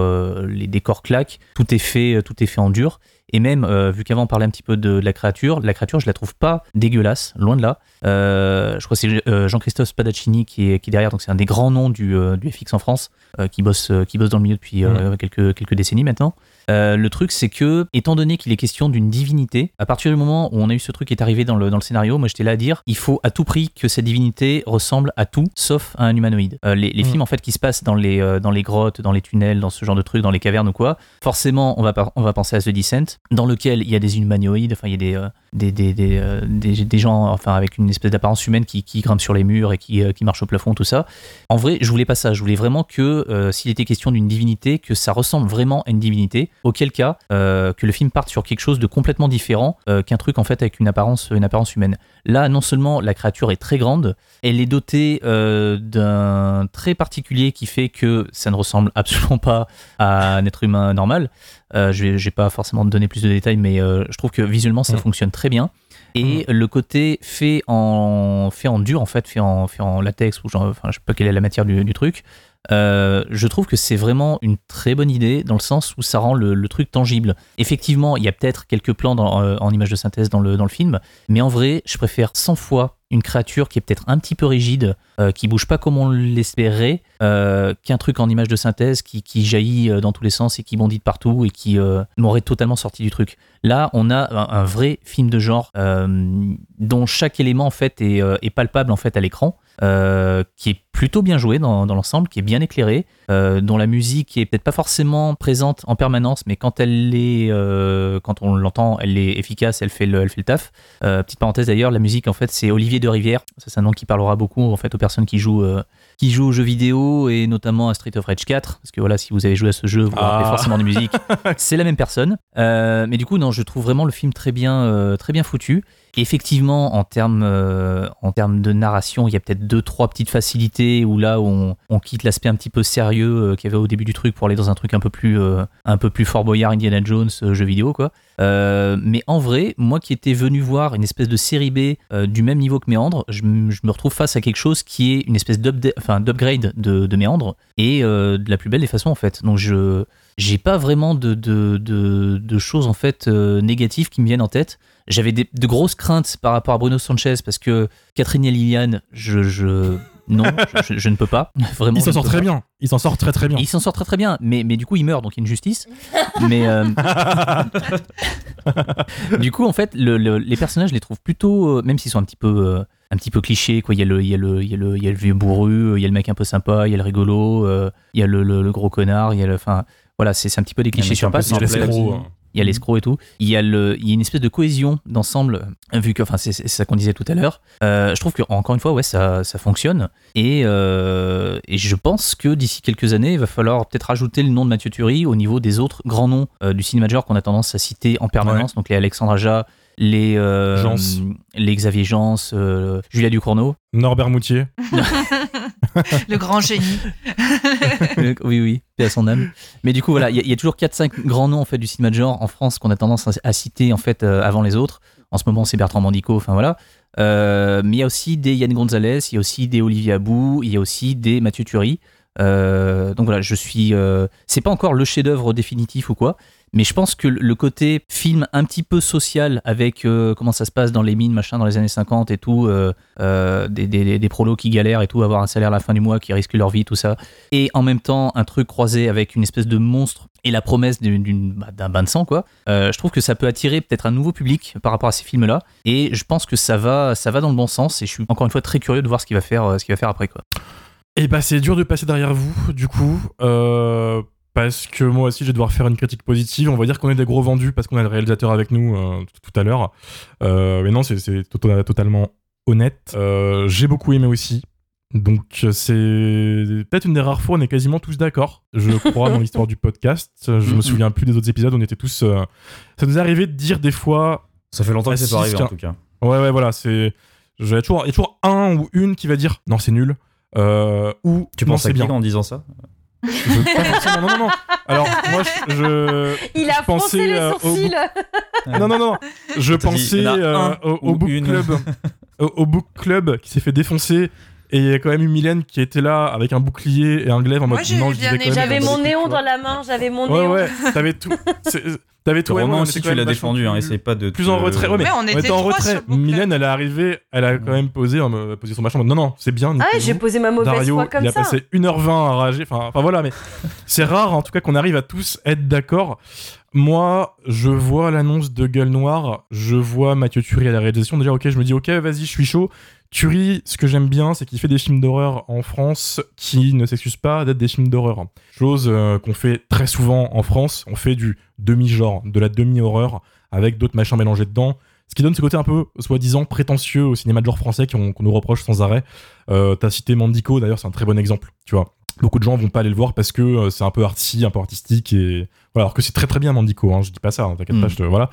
les décors claquent. Tout est fait, tout est fait en dur. Et même, euh, vu qu'avant on parlait un petit peu de, la créature, la créature, je la trouve pas dégueulasse, loin de là. Euh, je crois que c'est euh, Jean-Christophe Spadaccini qui est, qui derrière, donc c'est un des grands noms du, du FX en France, qui, bosse, qui bosse dans le milieu depuis quelques, quelques décennies maintenant. Euh, le truc, c'est que, étant donné qu'il est question d'une divinité, à partir du moment où on a eu ce truc qui est arrivé dans le, dans le scénario, moi j'étais là à dire, il faut à tout prix que cette divinité ressemble à tout, sauf à un humanoïde. Euh, les les Mm. films en fait qui se passent dans les, euh, dans les grottes, dans les tunnels, dans ce genre de trucs, dans les cavernes ou quoi, forcément on va, on va penser à The Descent, dans lequel il y a des humanoïdes, enfin il y a des, des, des, des, euh, des, des gens enfin avec une espèce d'apparence humaine qui, qui grimpent sur les murs et qui, euh, qui marchent au plafond, tout ça. En vrai, je voulais pas ça. Je voulais vraiment que euh, s'il était question d'une divinité, que ça ressemble vraiment à une divinité. Auquel cas, euh, que le film parte sur quelque chose de complètement différent euh, qu'un truc en fait avec une apparence, une apparence humaine. Là, non seulement la créature est très grande, elle est dotée euh, d'un trait particulier qui fait que ça ne ressemble absolument pas à un être humain normal. Je vais, vais pas forcément donner plus de détails, mais je trouve que visuellement ça Mm. fonctionne très bien. Et le côté fait en, fait en dur, en fait, fait en, fait en latex, ou genre, enfin, je sais pas quelle est la matière du, du truc, euh, je trouve que c'est vraiment une très bonne idée dans le sens où ça rend le, truc tangible. Effectivement, il y a peut-être quelques plans euh, en image de synthèse dans le, film, mais en vrai, je préfère 100 fois une créature qui est peut-être un petit peu rigide, euh, qui bouge pas comme on l'espérait, qu'un truc en image de synthèse qui, jaillit dans tous les sens et qui bondit de partout et qui m'aurait totalement sorti du truc. Là, on a un, vrai film de genre dont chaque élément en fait est, est palpable en fait à l'écran, qui est plutôt bien joué dans, dans l'ensemble, qui est bien éclairé, euh, dont la musique est peut-être pas forcément présente en permanence, mais quand elle est, euh, quand on l'entend, elle est efficace, elle fait le, elle fait le taf. Euh, petite parenthèse d'ailleurs, la musique en fait c'est Olivier de Rivière, c'est un nom qui parlera beaucoup en fait aux personnes qui jouent, qui jouent aux jeux vidéo et notamment à Street of Rage 4, parce que voilà si vous avez joué à ce jeu, vous Ah. forcément de musique. c'est la même personne, mais du coup non, je trouve vraiment le film très bien, très bien foutu. Et Effectivement, en termes, en termes de narration, il y a peut-être deux, trois petites facilités où là, on, on quitte l'aspect un petit peu sérieux euh, qu'il y avait au début du truc pour aller dans un truc un peu plus, euh, un peu plus Fort Boyard, Indiana Jones, euh, jeu vidéo, quoi. Mais en vrai, moi qui étais venu voir une espèce de série B du même niveau que Méandre, je, me retrouve face à quelque chose qui est une espèce d'upgrade de, de Méandre et de la plus belle des façons, en fait. Donc, je j'ai pas vraiment de, de, de, choses en fait négatives qui me viennent en tête. J'avais de grosses craintes par rapport à Bruno Sanchez parce que Catherine et Liliane, je, je non, je, je- je ne peux pas. Vraiment, Il s'en sort très pas. bien. Il s'en sort très très bien. Il s'en sort très très bien, mais, mais du coup il meurt, donc il y a une justice. mais euh, du coup, en fait, le- le- les personnages, je les trouve plutôt, euh, même s'ils sont un petit peu, euh, un petit peu clichés, quoi. Il y a le, il y a le, il y a le, il y a le vieux bourru, il y a le mec un peu sympa, il y a le rigolo, euh, il y a le, le- le gros connard, il y a le, enfin, voilà, c'est un petit peu des clichés sur hein. Il y a l'escroc et tout. Il y a, le, il y a une espèce de cohésion d'ensemble, euh, vu que, enfin, c'est ça qu'on disait tout à l'heure. Euh, je trouve que encore une fois, ouais, ça, ça fonctionne. Et, euh, et je pense que d'ici quelques années, il va falloir peut-être rajouter le nom de Mathieu Turi au niveau des autres grands noms euh, du cinéma de genre qu'on a tendance à citer en permanence. Donc les Alexandre Aja, les, euh, Jans. les Xavier Jans, euh, Julia Ducournau. Norbert Moutier. Le grand génie. Oui, oui, paix à son âme. Mais du coup, voilà, il y, a- il y a toujours 4-5 grands noms en fait, du cinéma de genre en France qu'on a tendance à, à citer en fait, euh, avant les autres. En ce moment, c'est Bertrand Mandico, enfin voilà. Euh, mais il y a aussi des Yann Gonzalez, il y a aussi des Olivier Abou, il y a aussi des Mathieu Turi. Euh, donc voilà, je suis. euh, c'est pas encore le chef-d'œuvre définitif ou quoi, mais je pense que le- côté film un petit peu social avec euh, comment ça se passe dans les mines, machin, dans les années 50 et tout, euh, euh, des, des, des prolos qui galèrent et tout, avoir un salaire à la fin du mois, qui risquent leur vie, tout ça, et en même temps un truc croisé avec une espèce de monstre et la promesse bah, d'un bain de sang, quoi. Je trouve que ça peut attirer peut-être un nouveau public par rapport à ces films-là, et je pense que ça va, ça va dans le bon sens, et je suis encore une fois très curieux de voir ce qu'il va faire, ce qu'il va faire après, quoi. Et bah c'est dur de passer derrière vous, du coup, euh, parce que moi aussi je vais devoir faire une critique positive. On va dire qu'on est des gros vendus parce qu'on a le réalisateur avec nous euh, tout à l'heure. Euh, mais non, c'est- c'est to- totalement honnête. Euh, J'ai beaucoup aimé aussi. Donc c'est peut-être une des rares fois où on est quasiment tous d'accord, je crois, dans l'histoire du podcast. Je me souviens plus des autres épisodes, on était tous... euh, Ça nous est arrivé de dire des fois... Ça fait longtemps que c'est pas arrivé en tout cas. Ouais, ouais, voilà, c'est... Il y a toujours, il y a toujours un ou une qui va dire non, c'est nul. Euh, ou Tu penses à bien. en disant ça? Je- pas forcément, non, non, non. Alors, moi, je. je- Il a je pensais, les euh, au sourcils. book- Non, non, non. Je pensais euh, un au, au book une. club, au, au book club qui s'est fait défoncer Et il y a quand même eu Mylène qui était là avec un bouclier et un glaive en mode Moi, j'ai non, je disais J'avais mon néon dans la main, j'avais mon Ouais, néon. ouais, t'avais tout. T'avais tout. ouais, Romain ouais, aussi, tu l'as défendu, hein, plus- essaye pas de. plus te- en retrait. Ouais, mais, Mais on était en retrait. Mylène, elle est arrivée, elle a quand même posé, posé son machin. en mode, Non, non, c'est bien. Ah ouais, j'ai posé ma mauvaise Dario, foi comme il a ça. passé 1h20 à rager. Enfin voilà, mais c'est rare en tout cas qu'on arrive à tous être d'accord. Moi, je vois l'annonce de Gueule Noire, je vois Mathieu Turi à la réalisation. Déjà, ok, je me dis, ok, vas-y, je suis chaud. Turi, ce que j'aime bien, c'est qu'il fait des films d'horreur en France qui ne s'excusent pas d'être des films d'horreur. Chose euh, qu'on fait très souvent en France. On fait du demi-genre, de la demi-horreur, avec d'autres machins mélangés dedans. Ce qui donne ce côté un peu, soi-disant, prétentieux au cinéma de genre français qu'on nous reproche sans arrêt. Euh, T'as cité Mandico, d'ailleurs, c'est un très bon exemple, tu vois. Beaucoup de gens vont pas aller le voir parce que euh, c'est un peu artsy, un peu artistique et voilà. Alors que c'est très très bien Mandico, hein, je dis pas ça, hein, t'inquiète Mm. pas, je te voilà.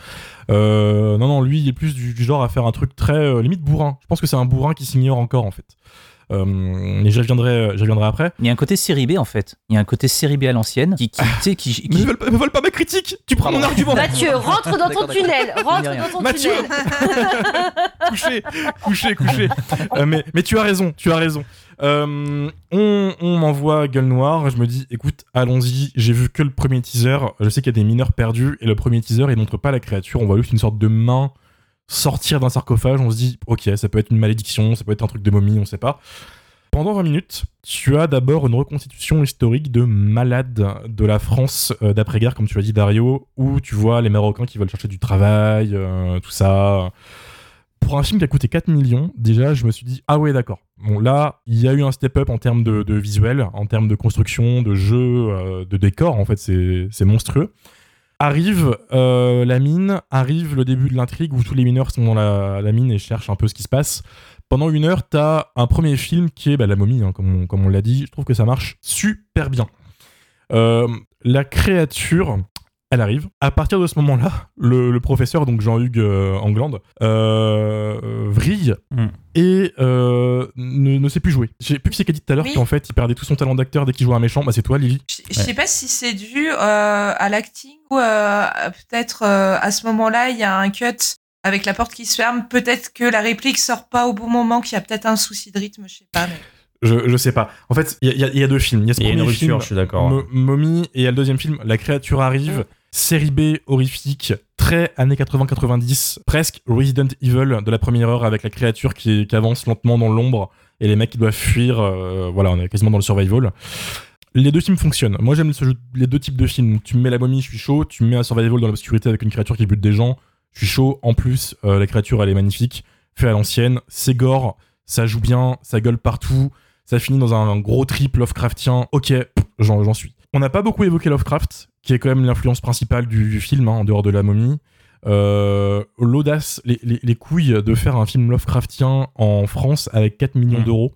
Euh, non non, lui il est plus du, du genre à faire un truc très euh, limite bourrin. Je pense que c'est un bourrin qui s'ignore encore en fait. Euh, et j'y reviendrai, reviendrai après. Il y a un côté série B en fait. Il y a un côté série B à l'ancienne qui, qui, qui, qui- Mais ils veulent, pas- ils veulent pas ma critique. Tu prends mon argument. Mathieu, rentre dans ton tunnel, rentre Je dans ton Mathieu. tunnel. couché, couché, couché. Euh, mais, mais tu as raison, tu as raison. Euh, on on m'envoie Gueule Noire, je me dis, écoute, allons-y, j'ai vu que le premier teaser, je sais qu'il y a des mineurs perdus, et le premier teaser, il montre pas la créature, on voit juste une sorte de main sortir d'un sarcophage, on se dit, ok, ça peut être une malédiction, ça peut être un truc de momie, on sait pas. Pendant 20 minutes, tu as d'abord une reconstitution historique de malades de la France euh, d'après-guerre, comme tu l'as dit Dario, où tu vois les Marocains qui veulent chercher du travail, euh, tout ça. Pour un film qui a coûté 4 millions, déjà, je me suis dit, ah ouais, d'accord. Bon, là, il y a eu un step-up en termes de, de visuel, en termes de construction, de jeu, euh, de décor, en fait, c'est monstrueux. Arrive euh, la mine, arrive le début de l'intrigue où tous les mineurs sont dans la, mine et cherchent un peu ce qui se passe. Pendant une heure, t'as un premier film qui est bah, La momie, hein, comme on, comme on l'a dit. Je trouve que ça marche super bien. Euh, la créature, elle arrive. À partir de ce moment-là, le, le professeur, donc Jean-Hugues euh, Anglande, euh, vrille Mm. et euh, ne, ne sait plus jouer. Je sais plus qui a dit tout à l'heure Oui. qu'en fait, il perdait tout son talent d'acteur dès qu'il jouait un méchant. Bah, c'est toi, Lily. Je je sais pas si c'est dû euh, à l'acting ou euh, peut-être euh, à ce moment-là, il y a un cut avec la porte qui se ferme. Peut-être que la réplique sort pas au bon moment, qu'il y a peut-être un souci de rythme, je sais pas. mais- Je, je sais pas. En fait, il y, a- il y a- il y a deux films. Il y a ce Il y a une premier rupture, film, je suis d'accord. Mo- Mommy, et il y a le deuxième film, La créature arrive. Série B horrifique, très années 80-90, presque Resident Evil de la première heure avec la créature qui, avance lentement dans l'ombre et les mecs qui doivent fuir. euh, voilà, on est quasiment dans le survival. Les deux films fonctionnent. Moi, j'aime les deux types de films. Tu me mets la momie, je suis chaud. Tu me mets un survival dans l'obscurité avec une créature qui bute des gens, je suis chaud. En plus, euh, la créature, elle est magnifique, fait à l'ancienne, c'est gore, ça joue bien, ça gueule partout, ça finit dans un, gros trip Lovecraftien. Ok, j'en suis. On n'a pas beaucoup évoqué Lovecraft, qui est quand même l'influence principale du, du film, hein, en dehors de la momie. Euh, L'audace, les, les- les couilles de faire un film Lovecraftien en France avec 4 millions Mm. d'euros.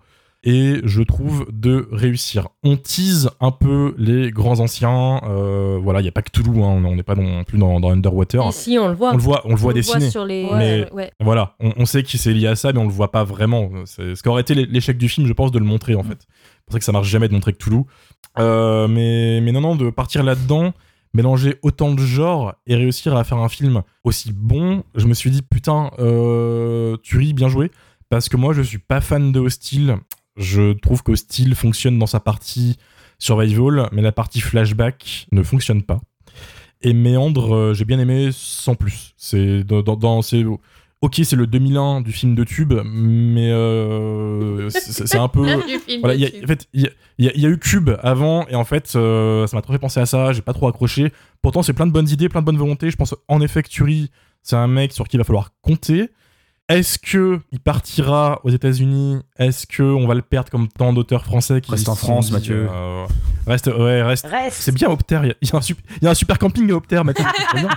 Et je trouve de réussir. On tease un peu les grands anciens. euh, voilà, il n'y a pas que Toulouse, hein, on n'est pas non plus dans, dans Underwater. Ici, on le voit. On le voit, on le voit dessiner. sur les. Mais- ouais. Voilà, on, on sait que c'est lié à ça, mais on le voit pas vraiment. C'est ce qu'aurait été l'é- l'échec du film, je pense, de le montrer en fait. C'est pour ça que ça marche jamais de montrer que Toulouse. Euh, mais, non, non, de partir là-dedans, mélanger autant de genres et réussir à faire un film aussi bon, je me suis dit, putain, euh, tu ris, bien joué. Parce que moi, je suis pas fan de Hostile. Je trouve qu'Hostile fonctionne dans sa partie survival, mais la partie flashback ne fonctionne pas. Et Méandre, euh, j'ai bien aimé sans plus. C'est dans, dans, ok, c'est le 2001 du film de Tube, mais euh, c'est un peu. Du film Voilà, de il y a- Tube. en fait, il y, a- il y a- il y a eu Cube avant, et en fait, euh, ça m'a trop fait penser à ça. J'ai pas trop accroché. Pourtant, c'est plein de bonnes idées, plein de bonnes volontés. Je pense en effet que Turi, c'est un mec sur qui il va falloir compter. Est-ce que il partira aux États-Unis? Est-ce que on va le perdre comme tant d'auteurs français qui Reste en France, dit, Mathieu. euh, reste, ouais, reste. Reste. C'est bien Opter. Il y a- il y, a un sup- il y a un super camping à Opter, Mathieu. c'est très bien.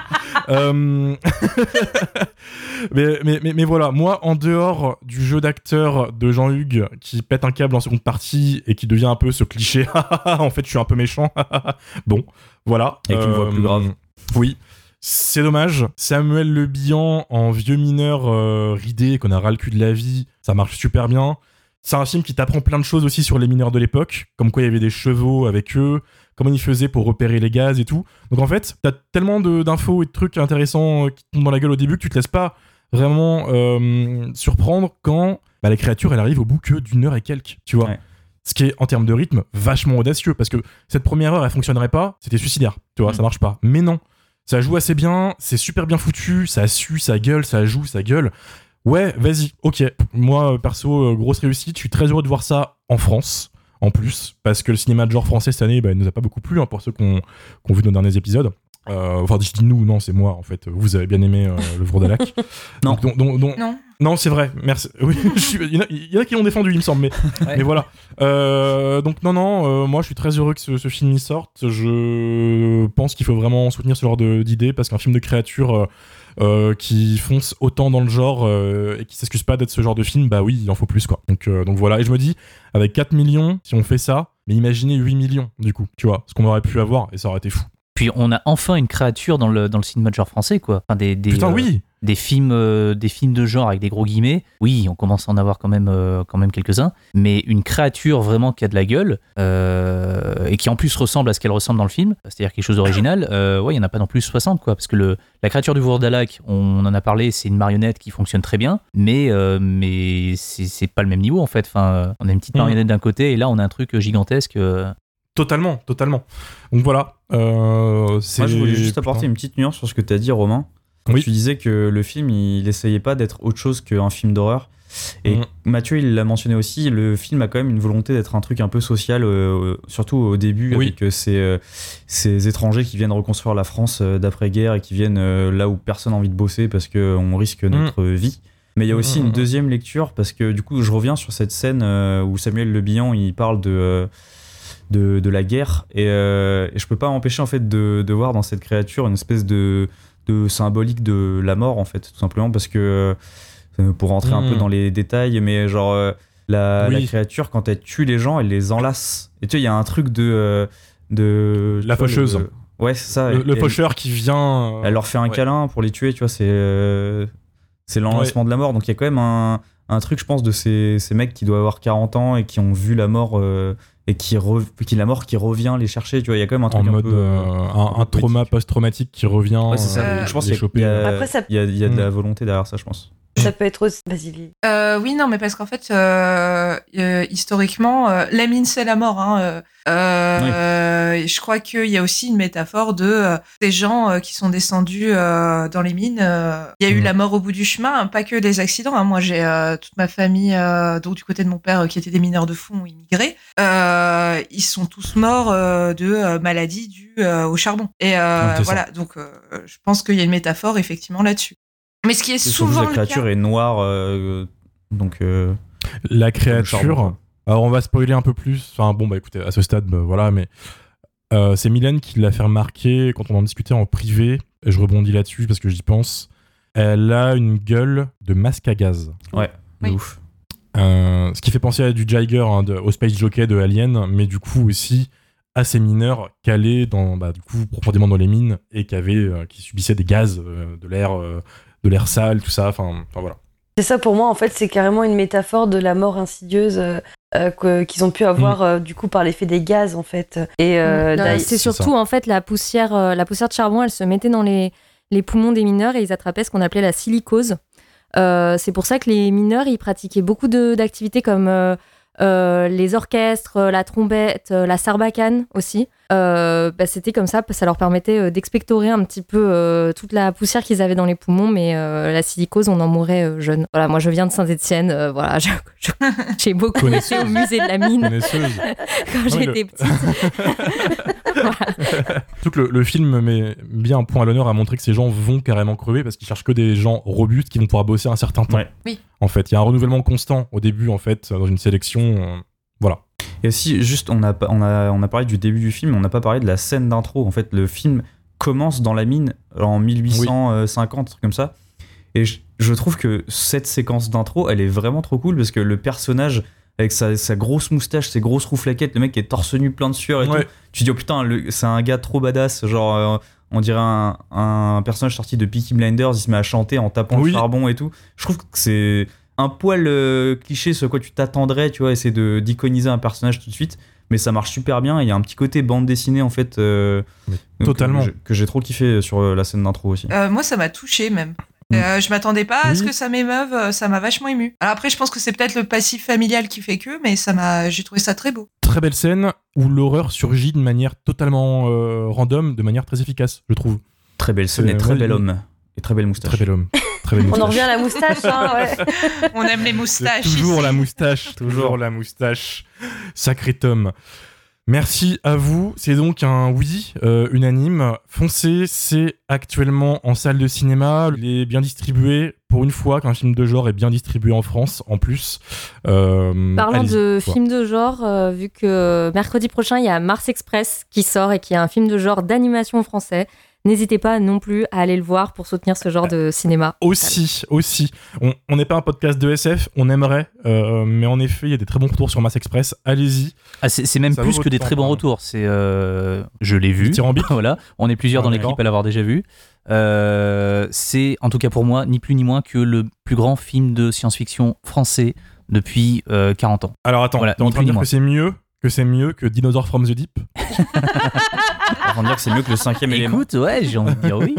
Euh, mais, mais, mais, mais voilà, moi, en dehors du jeu d'acteur de Jean-Hugues qui pète un câble en seconde partie et qui devient un peu ce cliché, en fait, je suis un peu méchant. bon, voilà. Avec une voix plus grave. Oui. C'est dommage. Samuel Le Bihan en vieux mineur euh, ridé qu'on a ras le cul de la vie, ça marche super bien. C'est un film qui t'apprend plein de choses aussi sur les mineurs de l'époque, comme quoi il y avait des chevaux avec eux, comment ils faisaient pour repérer les gaz et tout. Donc en fait, t'as tellement d'infos et de trucs intéressants euh, qui tombent dans la gueule au début que tu te laisses pas vraiment euh, surprendre quand bah, la créature, elle arrive au bout que d'une heure et quelques, tu vois. Ouais. Ce qui est, en termes de rythme, vachement audacieux, parce que cette première heure, elle fonctionnerait pas, c'était suicidaire, tu vois, Mm. ça marche pas. Mais non, ça joue assez bien, c'est super bien foutu, ça sue, ça gueule, ça joue, ça gueule. Ouais, vas-y, ok. Moi, euh, perso, euh, grosse réussite, je suis très heureux de voir ça en France, en plus, parce que le cinéma de genre français cette année, bah, il nous a pas beaucoup plu, hein, pour ceux qui ont vu nos derniers épisodes. Euh, enfin, je dis nous, non, c'est moi, en fait. Vous avez bien aimé euh, le Vroudalak. Non. Donc, donc- donc- Non. non, c'est vrai, merci. Oui, je suis- il y, en a- il y en a qui l'ont défendu, il me semble, mais, mais voilà. Euh, donc, non, non, euh, moi je suis très heureux que ce, ce film y sorte. Je pense qu'il faut vraiment soutenir ce genre de- d'idées parce qu'un film de créature euh, euh, qui fonce autant dans le genre euh, et qui s'excuse pas d'être ce genre de film, bah oui, il en faut plus quoi. Donc, euh, donc voilà, et je me dis, avec 4 millions, si on fait ça, mais imaginez 8 millions du coup, tu vois, ce qu'on aurait pu avoir et ça aurait été fou. Puis on a enfin une créature dans le, dans le cinéma de genre français, quoi. Enfin, des, des, Putain, euh, oui! des films, euh, des films de genre avec des gros guillemets. Oui, on commence à en avoir quand même, euh, quand même quelques-uns. Mais une créature vraiment qui a de la gueule et qui en plus ressemble à ce qu'elle ressemble dans le film, c'est-à-dire quelque chose d'original. ouais, il y en a pas non plus 60 quoi, parce que le, la créature du Vourdalak, on en a parlé, c'est une marionnette qui fonctionne très bien, mais mais c'est pas le même niveau en fait. Enfin, on a une petite Mhm. marionnette d'un côté et là on a un truc gigantesque. Totalement, totalement. Donc voilà. Euh, Moi, je voulais juste apporter putain. une petite nuance sur ce que tu as dit, Romain. Oui. Tu disais que le film, il essayait pas d'être autre chose qu'un film d'horreur. Et Mhm. Mathieu, il l'a mentionné aussi, le film a quand même une volonté d'être un truc un peu social, euh, surtout au début, Oui. avec euh, ces, euh, ces étrangers qui viennent reconstruire la France d'après-guerre et qui viennent là où personne n'a envie de bosser parce qu'on risque notre vie. Mais il y a aussi Mhm, une deuxième lecture parce que du coup, je reviens sur cette scène où Samuel Le Bihan il parle de, de, de la guerre et, euh, et je peux pas m'empêcher en fait de, de voir dans cette créature une espèce de, de symbolique de la mort en fait, tout simplement parce que euh, pour rentrer un peu dans les détails, mais genre euh, la, Oui. la créature quand elle tue les gens, elle les enlace. Et tu sais, il y a un truc de euh, de La vois, faucheuse. ouais, c'est ça. Le, le Et elle- faucheur qui vient. elle leur fait un ouais. câlin pour les tuer, tu vois, c'est c'est l'enlacement de la mort. Donc il y a quand même un, un truc, je pense, de ces, ces mecs qui doivent avoir 40 ans et qui ont vu la mort euh, et qui, re- qui la mort qui revient les chercher, tu vois, il y a quand même un en truc un mode peu, euh, un, un trauma post-traumatique qui revient. Ouais, ça. euh, je pense qu'il y il y a, Après, ça- il y a- il y a de Mm. la volonté derrière ça, je pense. Ça peut être aussi. Vas-y, Lily. Euh, oui, non, mais parce qu'en fait, euh, euh, historiquement, euh, la mine, c'est la mort. Hein, euh, euh, je crois qu'il y a aussi une métaphore de euh, des gens euh, qui sont descendus euh, dans les mines. euh, Il y a eu Mhm. la mort au bout du chemin, hein, pas que des accidents. hein. Moi, j'ai euh, toute ma famille, euh, donc du côté de mon père, euh, qui étaient des mineurs de fond immigrés. Euh, ils sont tous morts euh, de euh, maladies dues euh, au charbon. Et euh, ça. voilà, donc euh, je pense qu'il y a une métaphore effectivement là-dessus. Mais ce qui est souvent la le créature cas- est noire, euh, donc. euh, La créature. alors on va spoiler un peu plus. Enfin bon bah écoutez, à ce stade, bah, voilà, mais euh, c'est Mylène qui l'a fait remarquer quand on en discutait en privé. Et je rebondis là-dessus parce que j'y pense. Elle a une gueule de masque à gaz. Ouais, de Oui. ouf. Euh, ce qui fait penser à du Jiger, hein, de- au Space Jockey de Alien, mais du coup aussi assez mineur, calé dans, bah, du coup, profondément dans les mines et qui avait, euh, qui subissait des gaz, euh, de l'air, euh, de l'air sale, tout ça. Enfin, enfin, voilà. C'est ça pour moi, en fait, c'est carrément une métaphore de la mort insidieuse euh, euh, qu'ils ont pu avoir euh, du coup par l'effet des gaz, en fait. Et euh, d'ailleurs- c'est surtout en fait la poussière, euh, la poussière de charbon, elle se mettait dans les, les poumons des mineurs et ils attrapaient ce qu'on appelait la silicose. Euh, c'est pour ça que les mineurs, ils pratiquaient beaucoup de- d'activités comme euh, euh, les orchestres, la trompette, euh, la sarbacane aussi. Euh, bah, C'était comme ça, ça leur permettait euh, d'expectorer un petit peu euh, toute la poussière qu'ils avaient dans les poumons, mais euh, la silicose, on en mourait euh, jeune. Voilà, moi je viens de Saint-Etienne, voilà, je- je- j'ai beaucoup Connaisseuse. été au musée de la mine quand j'étais le- petite. Que le, le film met bien un point à l'honneur à montrer que ces gens vont carrément crever parce qu'ils cherchent que des gens robustes qui vont pouvoir bosser un certain temps. Ouais. Oui. En fait, il y a un renouvellement constant au début, en fait, dans une sélection. Et aussi, juste, on a, on, a, on a parlé du début du film, on n'a pas parlé de la scène d'intro. En fait, le film commence dans la mine en 1850, un truc comme ça. Et je, je trouve que cette séquence d'intro, elle est vraiment trop cool parce que le personnage, avec sa, sa grosse moustache, ses grosses rouflaquettes, le mec qui est torse nu, plein de sueur et Ouais. tout, tu te dis, oh putain, c'est un gars trop badass. Genre, euh, on dirait un, un personnage sorti de Peaky Blinders, il se met à chanter en tapant Oui. le charbon et tout. Je trouve que c'est un poil euh, cliché, ce quoi tu t'attendrais, tu vois, essayer de d'iconiser un personnage tout de suite. Mais ça marche super bien. Il y a un petit côté bande dessinée, en fait. euh, donc, totalement. que j'ai- trop kiffé sur euh, la scène d'intro aussi. Euh, moi, ça m'a touché même. Euh, je m'attendais pas à ce que ça m'émeuve, euh, ça m'a vachement ému. Alors après, je pense que c'est peut-être le passif familial qui fait que, mais ça m'a, j'ai trouvé ça très beau. Très belle scène où l'horreur surgit de manière totalement euh, random, de manière très efficace, je trouve. Très belle scène Euh, et très bel homme. Et très belle moustache. Très bel homme. Très belle On en revient à la moustache, hein, ouais. On aime les moustaches. Toujours ici. la moustache, toujours la moustache. Sacré Tom. Merci à vous. C'est donc un oui euh, unanime. Foncez, c'est actuellement en salle de cinéma. Il est bien distribué. Pour une fois qu'un film de genre est bien distribué en France, en plus. Euh, Parlant de Quoi. films de genre, euh, vu que mercredi prochain, il y a Mars Express qui sort et qui est un film de genre d'animation français, n'hésitez pas non plus à aller le voir pour soutenir ce genre de cinéma. Aussi, aussi. On n'est pas un podcast de SF, on aimerait, euh, mais en effet, il y a des très bons retours sur Mass Express. Allez-y. Ah, c'est même Ça plus que des temps, très bons pardon. retours. C'est, euh, je l'ai vu. Voilà, on est plusieurs Ah, dans l'équipe à l'avoir déjà vu. Euh, c'est, en tout cas pour moi, ni plus ni moins que le plus grand film de science-fiction français depuis euh, 40 ans. Alors attends, Voilà, t'es en ni train plus de ni dire moins. que c'est mieux que c'est mieux que Dinosaur from the Deep On va dire que c'est mieux que le cinquième élément. Écoute, ouais, j'ai envie de dire oui.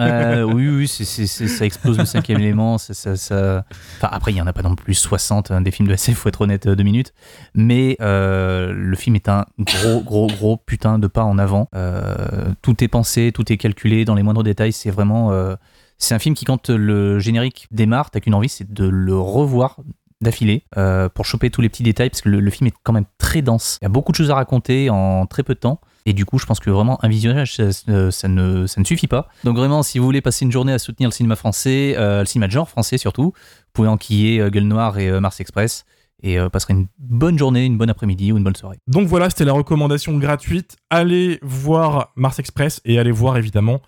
Euh, oui, oui, ça explose le cinquième élément. Ça, ça, ça- Enfin, après, il n'y en a pas non plus 60 hein, des films de SF, faut être honnête, euh, deux minutes. Mais euh, le film est un gros, gros, gros putain de pas en avant. Euh, tout est pensé, tout est calculé dans les moindres détails. C'est vraiment. euh, c'est un film qui, quand le générique démarre, t'as qu'une envie, c'est de le revoir d'affilée euh, pour choper tous les petits détails parce que le, film est quand même très dense. Il y a beaucoup de choses à raconter en très peu de temps. Et du coup, je pense que vraiment un visionnage, ça, ça ne, ça ne suffit pas. Donc vraiment, si vous voulez passer une journée à soutenir le cinéma français, euh, le cinéma de genre français surtout, vous pouvez enquiller euh, Gueule Noire et euh, Mars Express et euh, passerez une bonne journée, une bonne après-midi ou une bonne soirée. Donc voilà, c'était la recommandation gratuite. Allez voir Mars Express et allez voir évidemment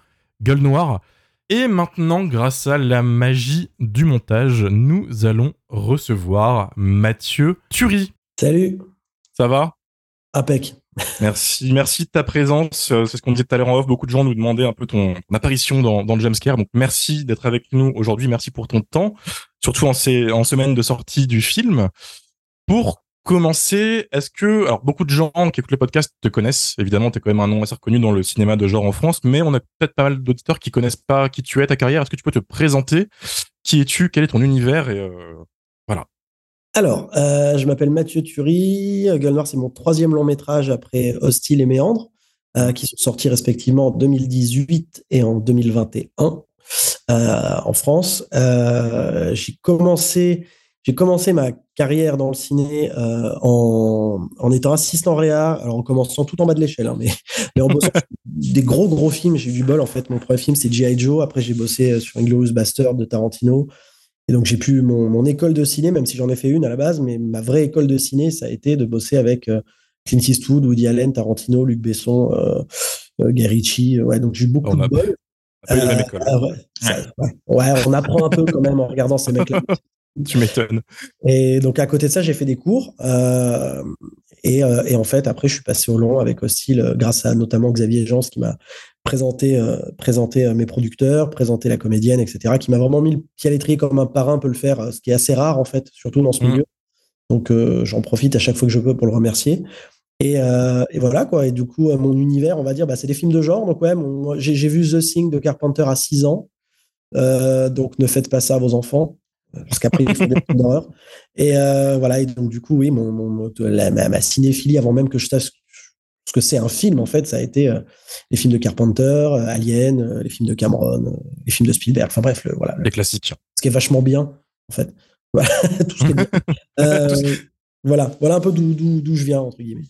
Gueule Noire. Et maintenant, grâce à la magie du montage, nous allons recevoir Mathieu Thury. Salut, Ça va? Apec. Merci, merci de ta présence. Euh, C'est ce qu'on disait tout à l'heure en off. Beaucoup de gens nous demandaient un peu ton apparition dans, dans le Jumpscare. Donc merci d'être avec nous aujourd'hui. Merci pour ton temps, surtout en, ces, en semaine de sortie du film. Pour commencer, est-ce que alors beaucoup de gens qui écoutent le podcast te connaissent évidemment, tu es quand même un nom assez reconnu dans le cinéma de genre en France, mais on a peut-être pas mal d'auditeurs qui connaissent pas qui tu es, ta carrière. Est-ce que tu peux te présenter? Qui es-tu? Quel est ton univers? Et euh, voilà. Alors, euh, je m'appelle Mathieu Thury. Gueule Noire, c'est mon troisième long métrage après Hostile et Méandre, euh, qui sont sortis respectivement en 2018 et en 2021 euh, en France. J'ai commencé, j'ai commencé ma carrière dans le ciné euh, en, en étant assistant réa, alors en commençant tout en bas de l'échelle, hein, mais, mais en bossant des gros gros films. J'ai eu du bol en fait. Mon premier film c'est G.I. Joe. Après j'ai bossé euh, sur Inglourious Bastard de Tarantino. Et donc j'ai pu mon, mon école de ciné, même si j'en ai fait une à la base, mais ma vraie école de ciné, ça a été de bosser avec euh, Clint Eastwood, Woody Allen, Tarantino, Luc Besson, euh, Guy Ritchie. Ouais, donc j'ai eu beaucoup On de bol. Euh, ça-. Ouais, on apprend un peu quand même en regardant ces mecs-là. Tu m'étonnes. Et donc à côté de ça, j'ai fait des cours. euh, et, euh, et en fait, après, je suis passé au long avec Hostile, euh, grâce à notamment Xavier Jean, qui m'a présenté, euh, présenté mes producteurs, présenté la comédienne, etc., qui m'a vraiment mis le pied à l'étrier comme un parrain peut le faire, ce qui est assez rare en fait, surtout dans ce Mhm. milieu. Donc j'en profite à chaque fois que je peux pour le remercier. Et, et voilà quoi. Et du coup, mon univers, on va dire, bah, c'est des films de genre. Donc ouais, j'ai vu The Thing de Carpenter à 6 ans. Donc ne faites pas ça à vos enfants parce qu'après ils font des films d'horreur. Et euh, voilà, et donc du coup, oui, mon, la- ma, ma cinéphilie, avant même que je sache ce que c'est un film, en fait, ça a été euh, les films de Carpenter, euh, Alien, euh, les films de Cameron, euh, les films de Spielberg. Enfin bref, le, voilà, le- Les classiques. ce qui est vachement bien, en fait. Voilà, tout ce qui est bien. Euh, voilà, voilà un peu d'où- d'où d'où je viens, entre guillemets.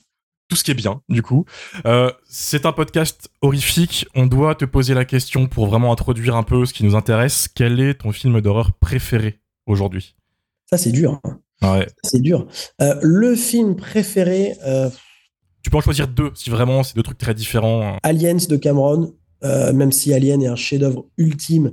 tout ce qui est bien, du coup. Euh, c'est un podcast horrifique. On doit te poser la question pour vraiment introduire un peu ce qui nous intéresse. Quel est ton film d'horreur préféré? Aujourd'hui Ça, c'est dur. hein. Ouais. C'est dur. Euh, le film préféré, euh, Tu peux en choisir deux, si vraiment c'est deux trucs très différents. Aliens de Cameron, euh, même si Alien est un chef-d'œuvre ultime,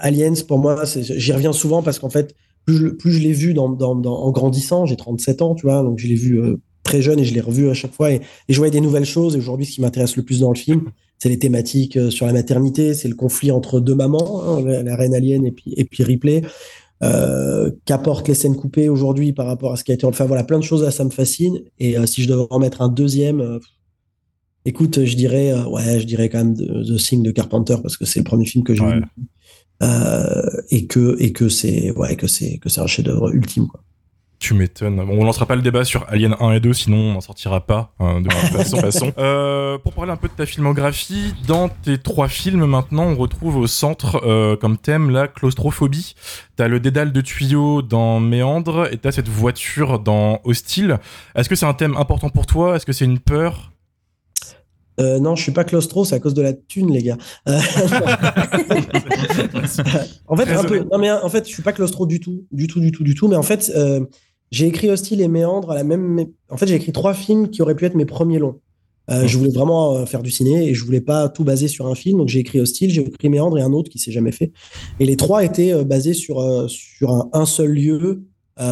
Aliens, pour moi, j'y reviens souvent parce qu'en fait, plus je, plus je l'ai vu dans, dans- dans- en grandissant, j'ai 37 ans, tu vois, donc je l'ai vu très jeune et je l'ai revu à chaque fois et, et je voyais des nouvelles choses. Et aujourd'hui, ce qui m'intéresse le plus dans le film, c'est les thématiques euh, sur la maternité, c'est le conflit entre deux mamans, hein, la, la reine alien et puis, et puis Ripley. Euh, qu'apportent les scènes coupées aujourd'hui par rapport à ce qui a été enfin voilà plein de choses là ça me fascine et euh, si je devais en mettre un deuxième euh, Écoute, je dirais, ouais, je dirais quand même The, Thing de Carpenter parce que c'est le premier film que j'ai Ouais. vu et que et que c'est ouais que c'est que c'est un chef-d'œuvre ultime. Quoi. Tu m'étonnes. Bon, on lancera pas le débat sur Alien 1 et 2, sinon on n'en sortira pas hein, de toute façon. façon. Euh, pour parler un peu de ta filmographie, dans tes trois films maintenant, on retrouve au centre euh, comme thème la claustrophobie. T'as le dédale de tuyaux dans Méandre et t'as cette voiture dans Hostile. Est-ce que c'est un thème important pour toi? Est-ce que c'est une peur? Euh, non, je suis pas claustro, c'est à cause de la thune, les gars. Euh, en fait, un peu. Non, mais en fait, je suis pas claustro du tout, du tout, du tout, du tout. Mais en fait, euh, j'ai écrit Hostile et Méandre à la même. En fait, j'ai écrit trois films qui auraient pu être mes premiers longs. Euh, je voulais vraiment euh, faire du ciné et je voulais pas tout baser sur un film. Donc j'ai écrit Hostile, j'ai écrit Méandre et un autre qui s'est jamais fait. Et les trois étaient euh, basés sur, sur un, un seul lieu,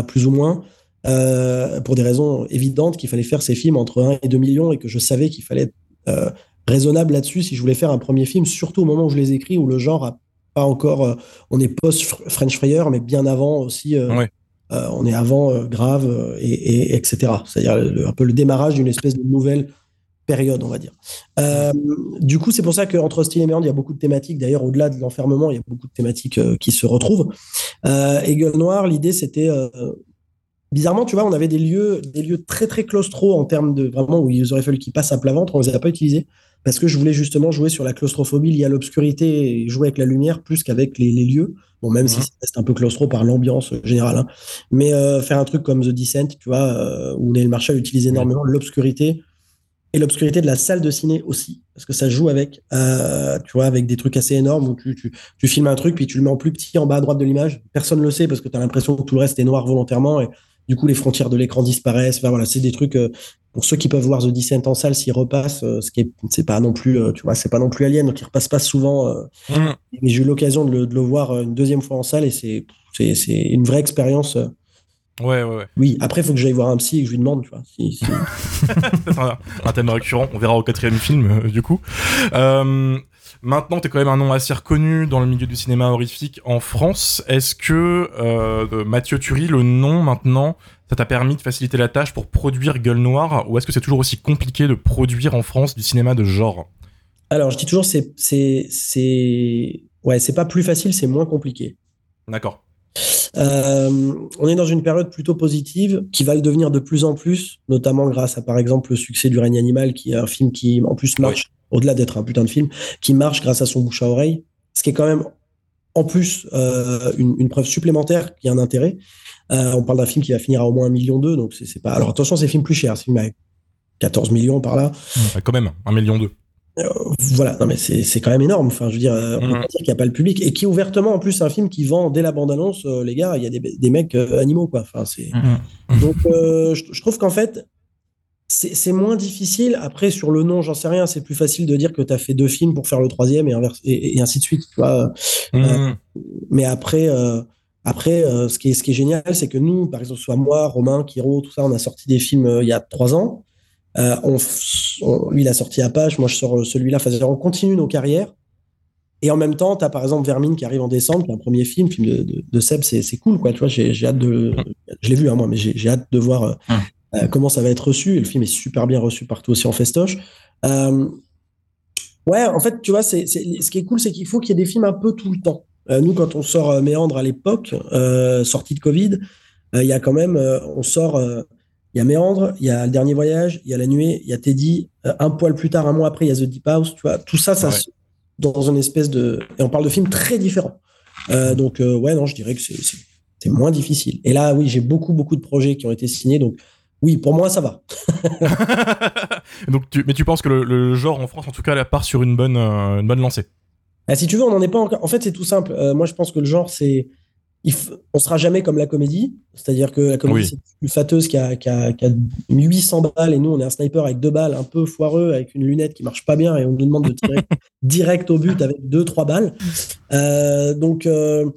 plus ou moins, pour des raisons évidentes qu'il fallait faire ces films entre 1 et 2 millions et que je savais qu'il fallait être raisonnable là-dessus si je voulais faire un premier film, surtout au moment où je les écris, où le genre a pas encore. on est post-French Fryer, mais bien avant aussi. Ouais. Euh, on est avant euh, Grave euh, et, et- etc. C'est-à-dire un peu le démarrage d'une espèce de nouvelle période, on va dire. Du coup, c'est pour ça qu'entre Hostile et Méandre, il y a beaucoup de thématiques. D'ailleurs, au-delà de l'enfermement, il y a beaucoup de thématiques qui se retrouvent. Et Gueule Noire, l'idée, c'était bizarrement, tu vois, on avait des lieux, des lieux très très claustro en termes de vraiment où il aurait fallu qu'ils passent à plat ventre. On les a pas utilisés parce que je voulais justement jouer sur la claustrophobie liée à l'obscurité et jouer avec la lumière plus qu'avec les, les lieux. Bon, même si ça reste un peu claustro par l'ambiance générale, hein. mais euh, faire un truc comme The Descent, tu vois, euh, où Neil Marshall utilise énormément l'obscurité et l'obscurité de la salle de ciné aussi, parce que ça joue avec, euh, tu vois, avec des trucs assez énormes où tu, tu, tu filmes un truc puis tu le mets en plus petit en bas à droite de l'image. Personne ne le sait parce que tu as l'impression que tout le reste est noir volontairement et du coup les frontières de l'écran disparaissent. Enfin, voilà, c'est des trucs euh, pour ceux qui peuvent voir The Descent en salle s'ils repassent, euh, ce qui est, c'est pas non plus, euh, tu vois, c'est pas non plus Alien, donc ils repassent pas souvent. euh, Mm. mais j'ai eu l'occasion de le, de le voir une deuxième fois en salle et c'est c'est c'est une vraie expérience. Ouais, ouais, ouais. Oui, après, il faut que j'aille voir un psy et que je lui demande, tu vois. si- un, un thème récurrent. On verra au quatrième film, euh, du coup. Euh, maintenant, t'es quand même un nom assez reconnu dans le milieu du cinéma horrifique en France. Est-ce que euh, Mathieu Turi, le nom maintenant, ça t'a permis de faciliter la tâche pour produire Gueule Noire Ou est-ce que c'est toujours aussi compliqué de produire en France du cinéma de genre? Alors, je dis toujours, c'est, c'est, c'est, ouais, c'est pas plus facile, c'est moins compliqué. D'accord. Euh, on est dans une période plutôt positive qui va le devenir de plus en plus, notamment grâce à, par exemple, le succès du règne animal, qui est un film qui, en plus, marche, au-delà d'être un putain de film, qui marche grâce à son bouche à oreille, ce qui est quand même, en plus, euh, une, une preuve supplémentaire qui a un intérêt. Euh, on parle d'un film qui va finir à au moins un million d'eux, donc c'est, pas. Alors attention, c'est films plus chers, c'est film avec 14 millions par là. Ouais, quand même, un million deux. Euh, voilà, non mais c'est quand même énorme. Enfin, je veux dire, euh, on peut Mhm. pas dire qu'il n'y a pas le public et qui ouvertement, en plus, c'est un film qui vend dès la bande-annonce, euh, les gars, il y a des, des mecs euh, animaux, quoi. Enfin, c'est donc euh, je, je trouve qu'en fait, c'est moins difficile. Après, sur le nom, j'en sais rien. C'est plus facile de dire que tu as fait deux films pour faire le troisième et, inverse- et, et ainsi de suite. Tu vois. Mais après, après ce, qui est, ce qui est génial, c'est que nous, par exemple, soit moi, Romain, Kiro, tout ça, on a sorti des films il y a trois ans. Euh, on, lui, il a sorti Apache, moi, je sors euh, celui-là. Enfin, on continue nos carrières. Et en même temps, tu as par exemple Vermine qui arrive en décembre, qui est un premier film, film de, de, de Seb, c'est cool, quoi. Tu vois, j'ai hâte de. Je l'ai vu, hein, moi, mais j'ai hâte de voir euh, euh, comment ça va être reçu. Et le film est super bien reçu partout aussi en festoche. Euh, ouais, en fait, tu vois, c'est ce qui est cool, c'est qu'il faut qu'il y ait des films un peu tout le temps. Nous, quand on sort Méandre à l'époque, sortie de Covid, il y a quand même, on sort, il y a Méandre, il y a Le Dernier Voyage, il y a La Nuée, il y a Teddy. Euh, un poil plus tard, un mois après, il y a The Deep House. Tu vois, tout ça, ça Ouais. se- dans une espèce de. Et on parle de films très différents. Euh, donc, euh, ouais, non, je dirais que c'est- moins difficile. Et là, oui, j'ai beaucoup, beaucoup de projets qui ont été signés. Donc, oui, pour moi, ça va. Donc, tu, mais tu penses que le, le genre en France, en tout cas, la part sur une bonne, euh, une bonne lancée? Ah, si tu veux, on n'en est pas encore. En fait, c'est tout simple. Moi, je pense que le genre, c'est. Il f- On sera jamais comme la comédie. C'est-à-dire que la comédie, Oui. c'est une fâteuse qui a, qui, a, qui a 800 balles et nous, on est un sniper avec deux balles, un peu foireux, avec une lunette qui marche pas bien et on nous demande de tirer direct au but avec deux, trois balles. Euh, donc, euh,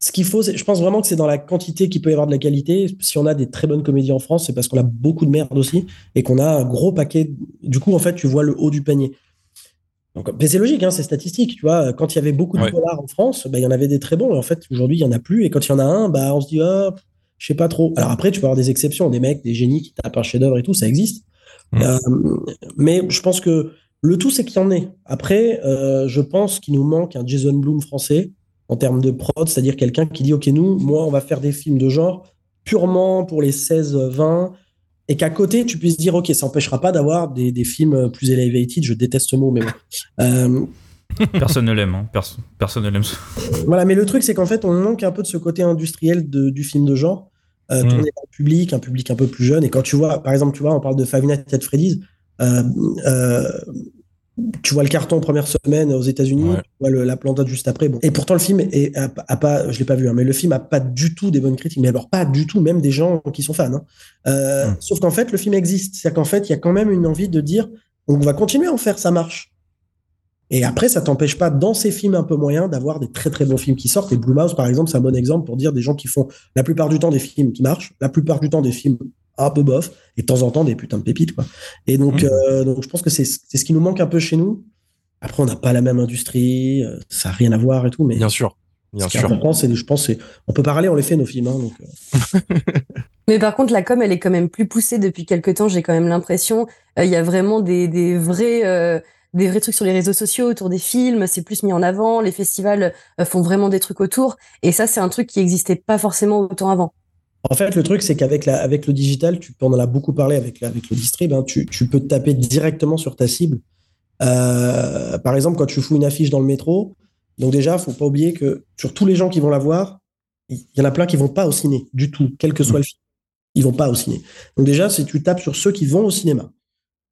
ce qu'il faut, je pense vraiment que c'est dans la quantité qu'il peut y avoir de la qualité. Si on a des très bonnes comédies en France, c'est parce qu'on a beaucoup de merde aussi et qu'on a un gros paquet. Du coup, en fait, tu vois le haut du panier. Donc, mais c'est logique, hein, c'est statistique. Tu vois, quand il y avait beaucoup de Ouais. dollars en France, bah, il y en avait des très bons. Et en fait, aujourd'hui, il y en a plus. Et quand il y en a un, bah, on se dit, pff, je sais pas trop. Alors après, tu peux avoir des exceptions, des mecs, des génies qui tapent un chef-d'œuvre et tout, ça existe. Euh, mais je pense que le tout, c'est qu'il y en ait. Après, euh, je pense qu'il nous manque un Jason Bloom français en termes de prod, c'est-à-dire quelqu'un qui dit Ok, nous, moi, on va faire des films de genre purement pour les 16-20 et qu'à côté, tu puisses dire Ok, ça n'empêchera pas d'avoir des, des, films plus elevated. Je déteste ce mot, mais bon. Euh, Personne ne l'aime. Hein. Perso personne ne l'aime. Voilà, mais le truc, c'est qu'en fait, on manque un peu de ce côté industriel de, du film de genre. Euh, mm. tourné par public, un public un peu plus jeune. Et quand tu vois, par exemple, tu vois, on parle de Five Nights at Freddy's. Euh, euh, tu vois le carton première semaine aux États-Unis, ouais. tu vois le, la plantade juste après. Bon. Et pourtant, le film est, a, a pas, je l'ai pas vu, hein, mais le film a pas du tout des bonnes critiques. Mais alors pas du tout, même des gens qui sont fans. Hein. Euh. Sauf qu'en fait, le film existe. C'est-à-dire qu'en fait, il y a quand même une envie de dire, on va continuer à en faire, ça marche. Et après, ça t'empêche pas, dans ces films un peu moyens, d'avoir des très très bons films qui sortent. Et Blue Mouse, par exemple, c'est un bon exemple pour dire des gens qui font la plupart du temps des films qui marchent, la plupart du temps des films un peu bof, et de temps en temps des putains de pépites. Quoi. Et donc, mmh. euh, donc je pense que c'est ce qui nous manque un peu chez nous. Après, on n'a pas la même industrie, euh, ça n'a rien à voir et tout. Mais bien sûr. Bien ce sûr. Important, c'est, je pense, c'est, on peut parler, on les fait nos films. Hein, donc, euh... Mais par contre, la com, elle est quand même plus poussée depuis quelques temps. J'ai quand même l'impression, il y a vraiment des, des vrais euh, des vrais trucs sur les réseaux sociaux autour des films, c'est plus mis en avant, les festivals euh, font vraiment des trucs autour, et ça c'est un truc qui existait pas forcément autant avant. En fait, le truc, c'est qu'avec la, avec le digital, tu, on en a beaucoup parlé avec, le distrib, hein, tu, tu, peux taper directement sur ta cible. Euh, par exemple, quand tu fous une affiche dans le métro, donc déjà, faut pas oublier que sur tous les gens qui vont la voir, il y en a plein qui vont pas au ciné du tout, quel que soit le film. Ils vont pas au ciné. Donc déjà, si tu tapes sur ceux qui vont au cinéma,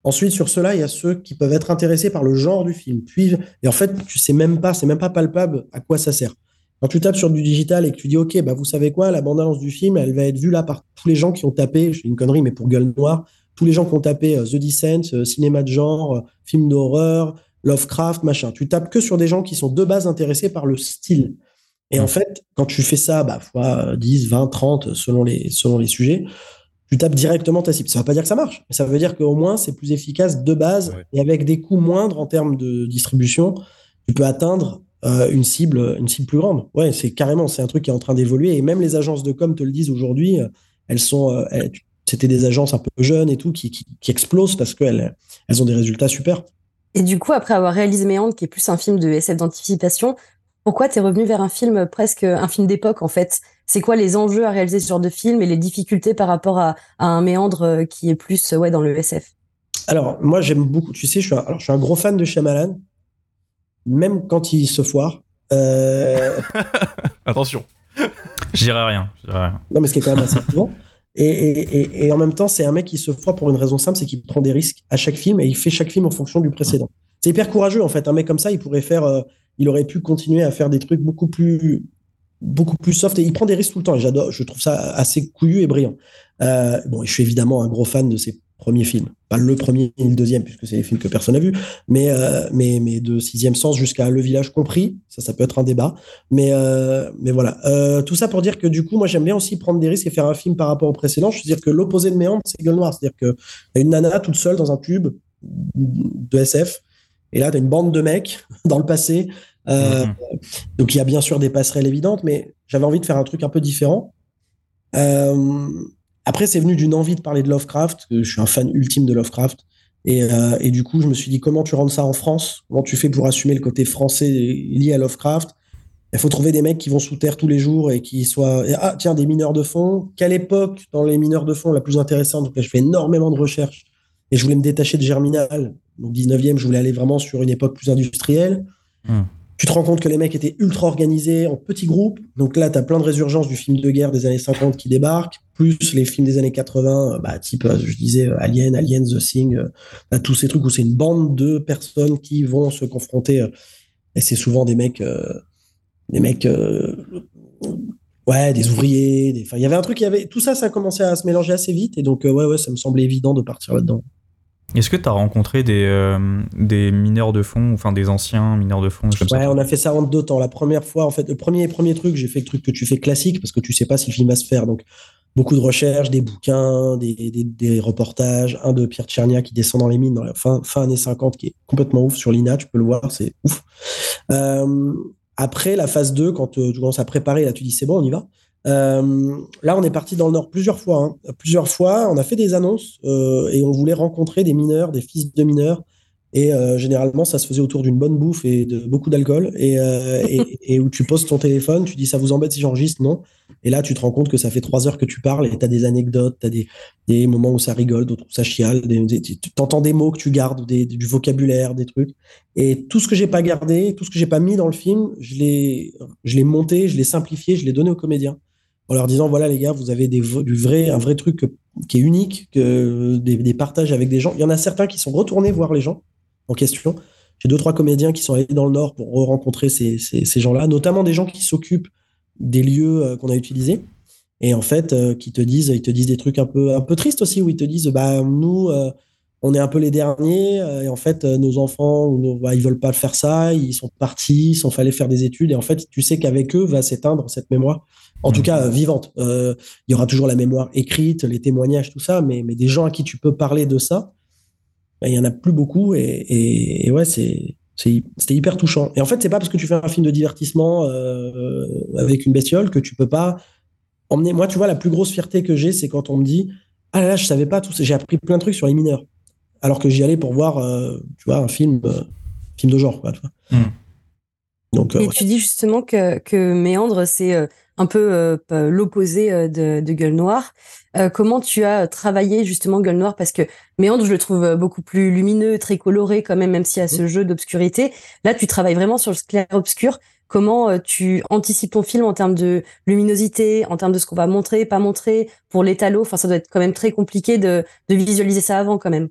Ensuite, sur cela, il y a ceux qui peuvent être intéressés par le genre du film. Puis, et en fait, tu sais même pas, c'est même pas palpable à quoi ça sert. Quand tu tapes sur du digital et que tu dis, OK, bah, vous savez quoi, la bande-annonce du film, elle va être vue là par tous les gens qui ont tapé, je fais une connerie, mais pour gueule noire, tous les gens qui ont tapé euh, The Descent, euh, cinéma de genre, euh, film d'horreur, Lovecraft, machin. Tu tapes que sur des gens qui sont de base intéressés par le style. Et en fait, quand tu fais ça, bah, fois 10, 20, 30, selon les, selon les sujets, tu tapes directement ta cible. Ça ne veut pas dire que ça marche, mais ça veut dire qu'au moins c'est plus efficace de base ouais. et avec des coûts moindres en termes de distribution, tu peux atteindre euh, une cible, une cible plus grande. Ouais, c'est carrément, c'est un truc qui est en train d'évoluer et même les agences de com te le disent aujourd'hui. Elles sont, euh, c'était des agences un peu jeunes et tout qui, qui, qui explosent parce qu'elles elles ont des résultats super. Et du coup, après avoir réalisé Méandre, qui est plus un film de SF d'anticipation, pourquoi tu es revenu vers un film presque un film d'époque en fait? C'est quoi les enjeux à réaliser ce genre de film et les difficultés par rapport à, à un méandre qui est plus ouais, dans le SF Alors, moi j'aime beaucoup, tu sais, je suis, un, alors, je suis un gros fan de Shyamalan, même quand il se foire. Euh... Attention. Je dirais rien, rien. Non, mais ce qui est quand même assez souvent. Et, et, et, et, en même temps, c'est un mec qui se foire pour une raison simple, c'est qu'il prend des risques à chaque film et il fait chaque film en fonction du précédent. C'est hyper courageux en fait. Un mec comme ça, il pourrait faire, euh, il aurait pu continuer à faire des trucs beaucoup plus, beaucoup plus soft et il prend des risques tout le temps. Et j'adore, je trouve ça assez couillu et brillant. Euh, bon, je suis évidemment un gros fan de ses premiers films, pas le premier ni le deuxième puisque c'est des films que personne n'a vus, mais euh, mais mais de sixième sens jusqu'à Le Village compris, ça ça peut être un débat. Mais euh, mais voilà, euh, tout ça pour dire que du coup, moi j'aime bien aussi prendre des risques et faire un film par rapport au précédent. Je veux dire que l'opposé de Méandre, c'est Gueule Noire, c'est-à-dire que une nana toute seule dans un tube de SF et là, tu as une bande de mecs dans le passé. Euh, mmh. Donc, il y a bien sûr des passerelles évidentes, mais j'avais envie de faire un truc un peu différent. Euh, après, c'est venu d'une envie de parler de Lovecraft. Je suis un fan ultime de Lovecraft. Et, euh, et, du coup, je me suis dit, comment tu rentres ça en France? Comment tu fais pour assumer le côté français lié à Lovecraft? Il faut trouver des mecs qui vont sous terre tous les jours et qui soient... Ah, tiens, des mineurs de fond. Quelle époque, dans les mineurs de fond, la plus intéressante? Donc je fais énormément de recherches. Et je voulais me détacher de Germinal. Donc 19e, je voulais aller vraiment sur une époque plus industrielle. Mmh. Tu te rends compte que les mecs étaient ultra organisés en petits groupes. Donc là, tu as plein de résurgences du film de guerre des années 50 qui débarquent, plus les films des années 80, bah, type, je disais, Alien, Alien, The Thing, euh, tous ces trucs où c'est une bande de personnes qui vont se confronter. Euh, et c'est souvent des mecs, euh, des mecs, euh, ouais, des ouvriers. Il y avait un truc, y avait tout ça, ça a commencé à se mélanger assez vite. Et donc, ouais, ouais, ça me semblait évident de partir là-dedans. Est-ce que tu as rencontré des, euh, des mineurs de fond, enfin des anciens mineurs de fond Ouais, ça on a fait ça en deux temps. La première fois, en fait, le premier, premier truc, j'ai fait le truc que tu fais classique parce que tu sais pas si le film va se faire. Donc, beaucoup de recherches, des bouquins, des, des, des reportages. Un de Pierre Tchernia qui descend dans les mines dans la fin, fin années 50 qui est complètement ouf sur l'INA, tu peux le voir, c'est ouf. Euh, après, la phase 2, quand tu commences à préparer, là, tu dis c'est bon, on y va. Euh, là, on est parti dans le Nord plusieurs fois. hein. Plusieurs fois, on a fait des annonces euh, et on voulait rencontrer des mineurs, des fils de mineurs. Et euh, généralement, ça se faisait autour d'une bonne bouffe et de beaucoup d'alcool. Et, et, et où tu poses ton téléphone, tu dis ça vous embête si j'enregistre? Non. Et là, tu te rends compte que ça fait trois heures que tu parles et tu as des anecdotes, tu as des, des moments où ça rigole, d'autres où ça chiale. Tu entends des mots que tu gardes, des, du vocabulaire, des trucs. Et tout ce que j'ai pas gardé, tout ce que j'ai pas mis dans le film, je l'ai je l'ai monté, je l'ai simplifié, je l'ai donné aux comédiens en leur disant voilà les gars, vous avez du vrai, un vrai truc qui est unique, que, des, partages avec des gens. Il y en a certains qui sont retournés voir les gens en question. J'ai deux trois comédiens qui sont allés dans le Nord pour rencontrer ces, ces, gens-là, notamment des gens qui s'occupent des lieux euh, qu'on a utilisés et en fait euh, qui te disent ils te disent des trucs un peu un peu tristes aussi où ils te disent bah nous euh, on est un peu les derniers euh, et en fait euh, nos enfants ou nos- bah, ils veulent pas faire ça ils sont partis ils sont fallait faire des études et en fait tu sais qu'avec eux va s'éteindre cette mémoire en tout cas euh, vivante. Euh, il y aura toujours la mémoire écrite les témoignages tout ça mais mais des gens à qui tu peux parler de ça bah, il y en a plus beaucoup et, et, et ouais c'est c'était hyper touchant. Et en fait c'est pas parce que tu fais un film de divertissement euh, avec une bestiole que tu peux pas emmener. Moi tu vois la plus grosse fierté que j'ai c'est quand on me dit ah là là je savais pas tout ça j'ai appris plein de trucs sur les mineurs alors que j'y allais pour voir euh, tu vois un film euh, film de genre quoi, tu vois. Donc euh, Et ouais. tu dis justement que, que Méandre, c'est euh, un peu euh, l'opposé euh, de, de Gueule Noire. Euh, comment tu as travaillé justement Gueule Noire? Parce que Méandre, je le trouve beaucoup plus lumineux, très coloré quand même, même s'il y a ce jeu d'obscurité. Là, tu travailles vraiment sur le clair-obscur. Comment euh, tu anticipes ton film en termes de luminosité, en termes de ce qu'on va montrer, pas montrer, pour l'étalo? Enfin, ça doit être quand même très compliqué de, de visualiser ça avant quand même.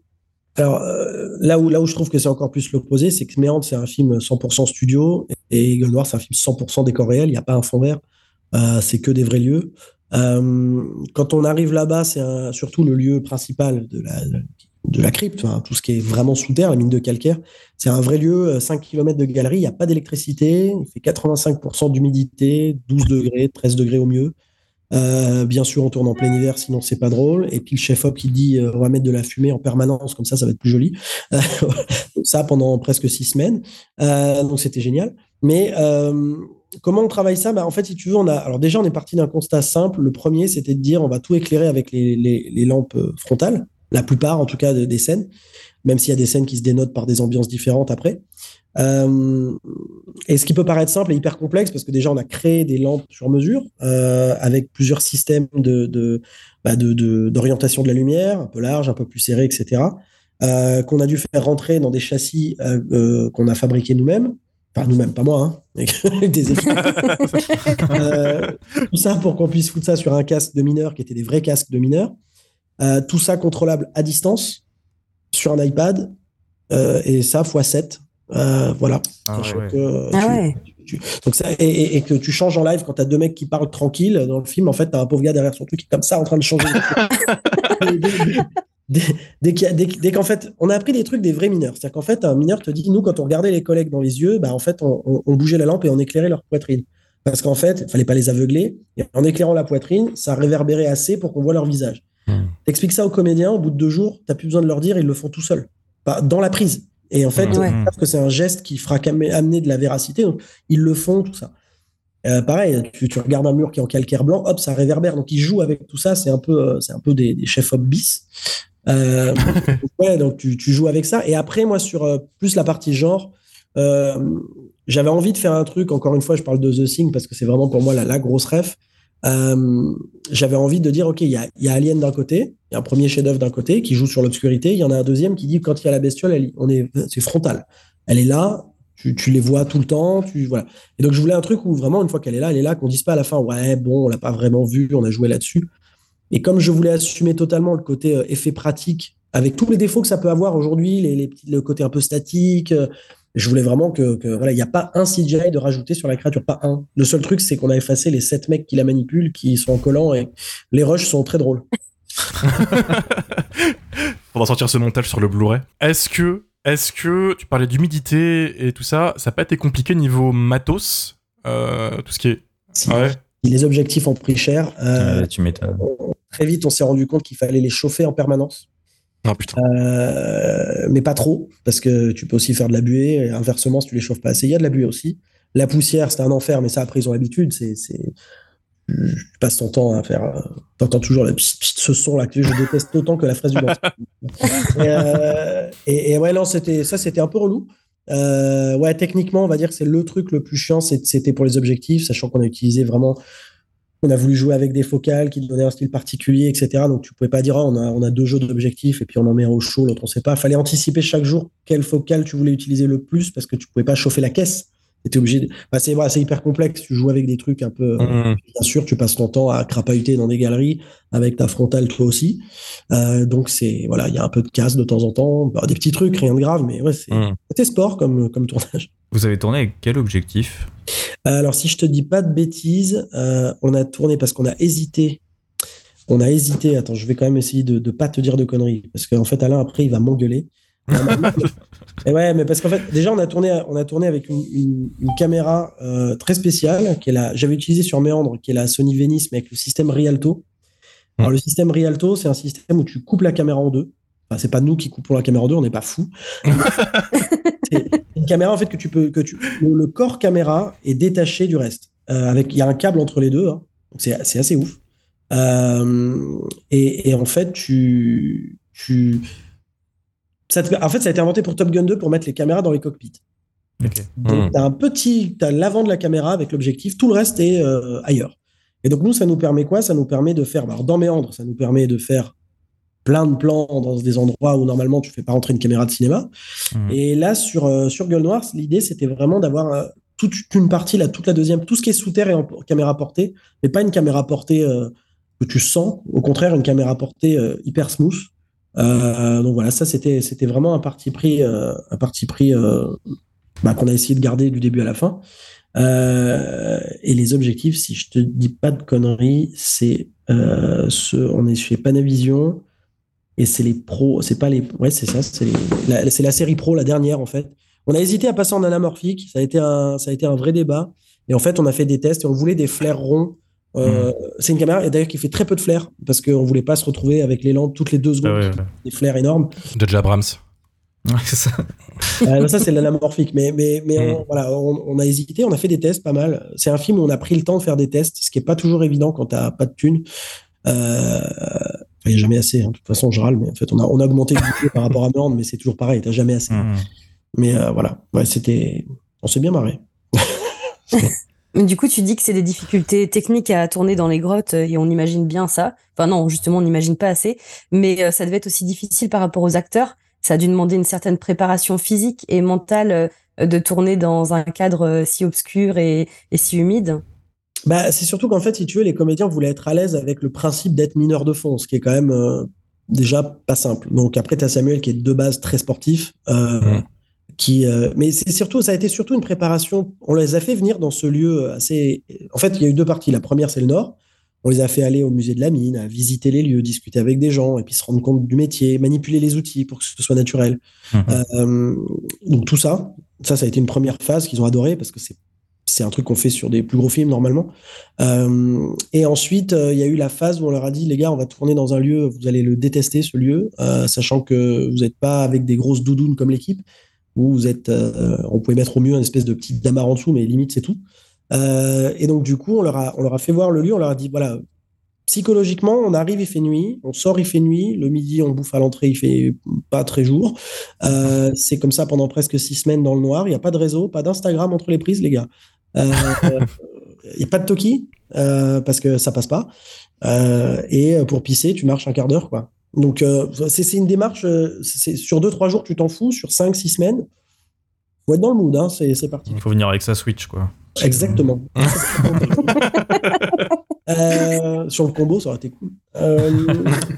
Alors euh, là où là je trouve que c'est encore plus l'opposé, c'est que Méandre c'est un film 100% studio et Gueule Noire c'est un film 100% décor réel. Il n'y a pas un fond vert, euh, c'est que des vrais lieux. Euh, quand on arrive là-bas, c'est surtout le lieu principal de la crypte, tout ce qui est vraiment sous terre, la mine de calcaire. C'est un vrai lieu, euh, 5 km de galerie, il n'y a pas d'électricité, il fait 85% d'humidité, 12 degrés, 13 degrés au mieux. Euh, bien sûr, on tourne en plein hiver, sinon c'est pas drôle. Et puis le chef-op qui dit euh, on va mettre de la fumée en permanence, comme ça, ça va être plus joli. Euh, ça pendant presque six semaines. Donc c'était génial. Mais comment on travaille ça? Bah, En fait, si tu veux, on a. Alors déjà, on est parti d'un constat simple. Le premier, c'était de dire on va tout éclairer avec les, lampes frontales, la plupart en tout cas de- des scènes, même s'il y a des scènes qui se dénotent par des ambiances différentes après. Euh, et ce qui peut paraître simple et hyper complexe, parce que déjà on a créé des lampes sur mesure euh, avec plusieurs systèmes de, de, bah, de- de- d'orientation de la lumière, un peu large, un peu plus serré, etc. euh, qu'on a dû faire rentrer dans des châssis qu'on a fabriqués nous-mêmes. Enfin, nous-mêmes, pas moi, hein, avec des tout ça pour qu'on puisse foutre ça sur un casque de mineur qui était des vrais casques de mineurs. Euh, tout ça contrôlable à distance sur un iPad et ça x 7 euh, voilà. Ah Sachant ouais. que Ah tu- ouais. tu- donc ça, et, que tu changes en live quand tu as deux mecs qui parlent tranquille dans le film, en fait, tu as un pauvre gars derrière son truc qui est comme ça en train de changer. dès, dès- qu'en fait, on a appris des trucs des vrais mineurs. C'est-à-dire qu'en fait, un mineur te dit, nous, quand on regardait les collègues dans les yeux, bah, en fait, on, on- on bougeait la lampe et on éclairait leur poitrine. Parce qu'en fait, il fallait pas les aveugler. Et en éclairant la poitrine, ça réverbérait assez pour qu'on voit leur visage. T'expliques ça aux comédiens, au bout de deux jours, t'as plus besoin de leur dire, ils le font tout seuls. Bah, dans la prise. Et en fait, Ouais. ils savent que c'est un geste qui fera amener de la véracité. Donc, ils le font, tout ça. Euh, pareil, tu, tu regardes un mur qui est en calcaire blanc, hop, ça réverbère. Donc, ils jouent avec tout ça. C'est un peu, euh, c'est un peu des, des chefs-op bis. Euh, donc, ouais, donc tu, tu joues avec ça. Et après, moi, sur euh, plus la partie genre, euh, j'avais envie de faire un truc. Encore une fois, je parle de The Thing parce que c'est vraiment pour moi la, la grosse ref. Euh, j'avais envie de dire, OK, il y a, Alien d'un côté, il y a un premier chef-d'œuvre d'un côté qui joue sur l'obscurité. Il y en a un deuxième qui dit, quand il y a la bestiole, on est, c'est frontal. Elle est là, tu, les vois tout le temps. Tu, voilà. Et donc, je voulais un truc où vraiment, une fois qu'elle est là, elle est là, qu'on dise pas à la fin, ouais, bon, on l'a pas vraiment vu, on a joué là-dessus. Et comme je voulais assumer totalement le côté euh, effet pratique, avec tous les défauts que ça peut avoir aujourd'hui, le côté un peu statique, euh, je voulais vraiment que, que voilà, il n'y a pas un CGI de rajouter sur la créature, pas un. Le seul truc, c'est qu'on a effacé les sept mecs qui la manipulent, qui sont en collant, et les rushs sont très drôles. Faudra sortir ce montage sur le Blu-ray. Est-ce que, est-ce que tu parlais d'humidité et tout ça, ça n'a pas été compliqué niveau matos, euh, tout ce qui est. Ouais. Les objectifs ont pris cher. Euh, Ouais, tu m'étonnes. très vite, on s'est rendu compte qu'il fallait les chauffer en permanence. Euh, mais pas trop, parce que tu peux aussi faire de la buée. Et inversement, si tu les chauffes pas assez, il y a de la buée aussi. La poussière, c'est un enfer, mais ça, après, ils ont l'habitude. C'est, tu passes ton temps à faire. euh, T'entends toujours le pchit, pchit, ce son là que je déteste autant que la fraise du et, euh, et, et ouais, non, c'était ça, c'était un peu relou. Euh, ouais, techniquement, on va dire que c'est le truc le plus chiant, c'était pour les objectifs, sachant qu'on a utilisé vraiment. On a voulu jouer avec des focales qui donnaient un style particulier, etc. Donc tu pouvais pas dire, Ah, on, a, deux jeux d'objectifs et puis on en met un au chaud, l'autre on sait pas. Fallait anticiper chaque jour quelle focale tu voulais utiliser le plus parce que tu pouvais pas chauffer la caisse. T'étais obligé. De... Bah, c'est voilà, hyper complexe. Tu joues avec des trucs un peu. euh, Mhm. Bien sûr, tu passes ton temps à crapahuter dans des galeries avec ta frontale toi aussi. Euh, donc c'est voilà, il y a un peu de casse de temps en temps, Bah, des petits trucs, rien de grave, mais ouais, c'est c'était sport comme comme tournage. Vous avez tourné avec quel objectif? Alors, si je te dis pas de bêtises, euh, on a tourné parce qu'on a hésité. On a hésité. Attends, je vais quand même essayer de ne pas te dire de conneries. Parce qu'en fait, Alain, après, il va m'engueuler. Et ouais, mais parce qu'en fait, déjà, on a tourné, on a tourné avec une, une- une caméra euh, très spéciale qui est la, j'avais utilisé sur Méandre, qui est la Sony Venice, mais avec le système Rialto. Alors, le système Rialto, c'est un système où tu coupes la caméra en deux. Enfin, c'est pas nous qui coupons la caméra en deux, on n'est pas fous. c'est une caméra en fait que tu peux, que tu, le, le corps caméra est détaché du reste. Euh, avec, il y a un câble entre les deux, hein. donc c'est, c'est assez ouf. Euh, et, et en fait, tu, tu, ça te- en fait, ça a été inventé pour Top Gun 2 pour mettre les caméras dans les cockpits. Donc, Mhm. tu as un petit, tu as l'avant de la caméra avec l'objectif, tout le reste est euh, ailleurs. Et donc, nous, ça nous permet quoi? Ça nous permet de faire, bah, alors, dans Méandre, ça nous permet de faire plein de plans dans des endroits où normalement tu fais pas rentrer une caméra de cinéma. Et là, sur, euh, sur Gueule Noire, l'idée, c'était vraiment d'avoir euh, toute une partie, là, toute la deuxième, tout ce qui est sous terre est en caméra portée, mais pas une caméra portée euh, que tu sens, au contraire, une caméra portée euh, hyper smooth. Euh, donc voilà, ça, c'était c'était vraiment un parti pris, euh, un parti pris euh, bah, qu'on a essayé de garder du début à la fin. Et les objectifs, si je te dis pas de conneries, c'est ce, on est chez Panavision et c'est les pros, c'est pas les, ouais c'est ça, c'est la, la série pro, la dernière en fait. On a hésité à passer en anamorphique, ça a été un, ça a été un vrai débat. Et en fait, on a fait des tests et on voulait des flares ronds. Euh, C'est une caméra d'ailleurs qui fait très peu de flares parce qu'on voulait pas se retrouver avec les lampes toutes les deux secondes, Ah ouais, ouais. des flares énormes. Judge Abrams. c'est ça. Euh, ça, c'est l'anamorphique. Mais, mais, mais Mm. on, voilà, on, on a hésité, on a fait des tests pas mal. C'est un film où on a pris le temps de faire des tests, ce qui est pas toujours évident quand t'as pas de thunes. Euh, il n'y a jamais assez. hein. De toute façon, je râle, mais en fait, on a, on a augmenté le budget par rapport à Meurne, mais c'est toujours pareil, t'as jamais assez. Mais euh, voilà, ouais, c'était. On s'est bien marré. Mais Du coup, tu dis que c'est des difficultés techniques à tourner dans les grottes euh, et on imagine bien ça. Enfin non, justement, on n'imagine pas assez. Mais euh, ça devait être aussi difficile par rapport aux acteurs. Ça a dû demander une certaine préparation physique et mentale euh, de tourner dans un cadre euh, si obscur et, et si humide. Bah, c'est surtout qu'en fait, si tu veux, les comédiens voulaient être à l'aise avec le principe d'être mineur de fond, ce qui est quand même euh, déjà pas simple. Donc après, tu as Samuel qui est de base très sportif. euh, qui, euh, mais c'est surtout, ça a été surtout une préparation. On les a fait venir dans ce lieu assez. En fait, il y a eu deux parties. La première, c'est le Nord. On les a fait aller au musée de la mine, à visiter les lieux, discuter avec des gens, et puis se rendre compte du métier, manipuler les outils pour que ce soit naturel. Euh, donc tout ça, ça, ça a été une première phase qu'ils ont adoré parce que c'est c'est un truc qu'on fait sur des plus gros films normalement. Euh, et ensuite, euh, il y a eu la phase où on leur a dit les gars, on va tourner dans un lieu, vous allez le détester ce lieu, euh, sachant que vous n'êtes pas avec des grosses doudounes comme l'équipe, où vous êtes, euh, on pouvait mettre au mieux une espèce de petite damarre en dessous, mais limite c'est tout. Euh, et donc du coup, on leur a, fait voir le lieu, on leur a dit voilà, psychologiquement, on arrive, il fait nuit, on sort, il fait nuit, le midi, on bouffe à l'entrée, il fait pas très jour. Euh, c'est comme ça pendant presque six semaines dans le noir. Il n'y a pas de réseau, pas d'Instagram entre les prises, les gars. Il n'y a pas de Toki parce que ça passe pas. Et pour pisser, tu marches un quart d'heure, quoi. Donc euh, c'est une démarche. euh, c'est sur deux trois jours, tu t'en fous. Sur cinq six semaines, faut être dans le mood. Hein, c'est parti. Il faut venir avec sa Switch, quoi. Exactement. Euh, sur le combo, ça aurait été cool. Euh,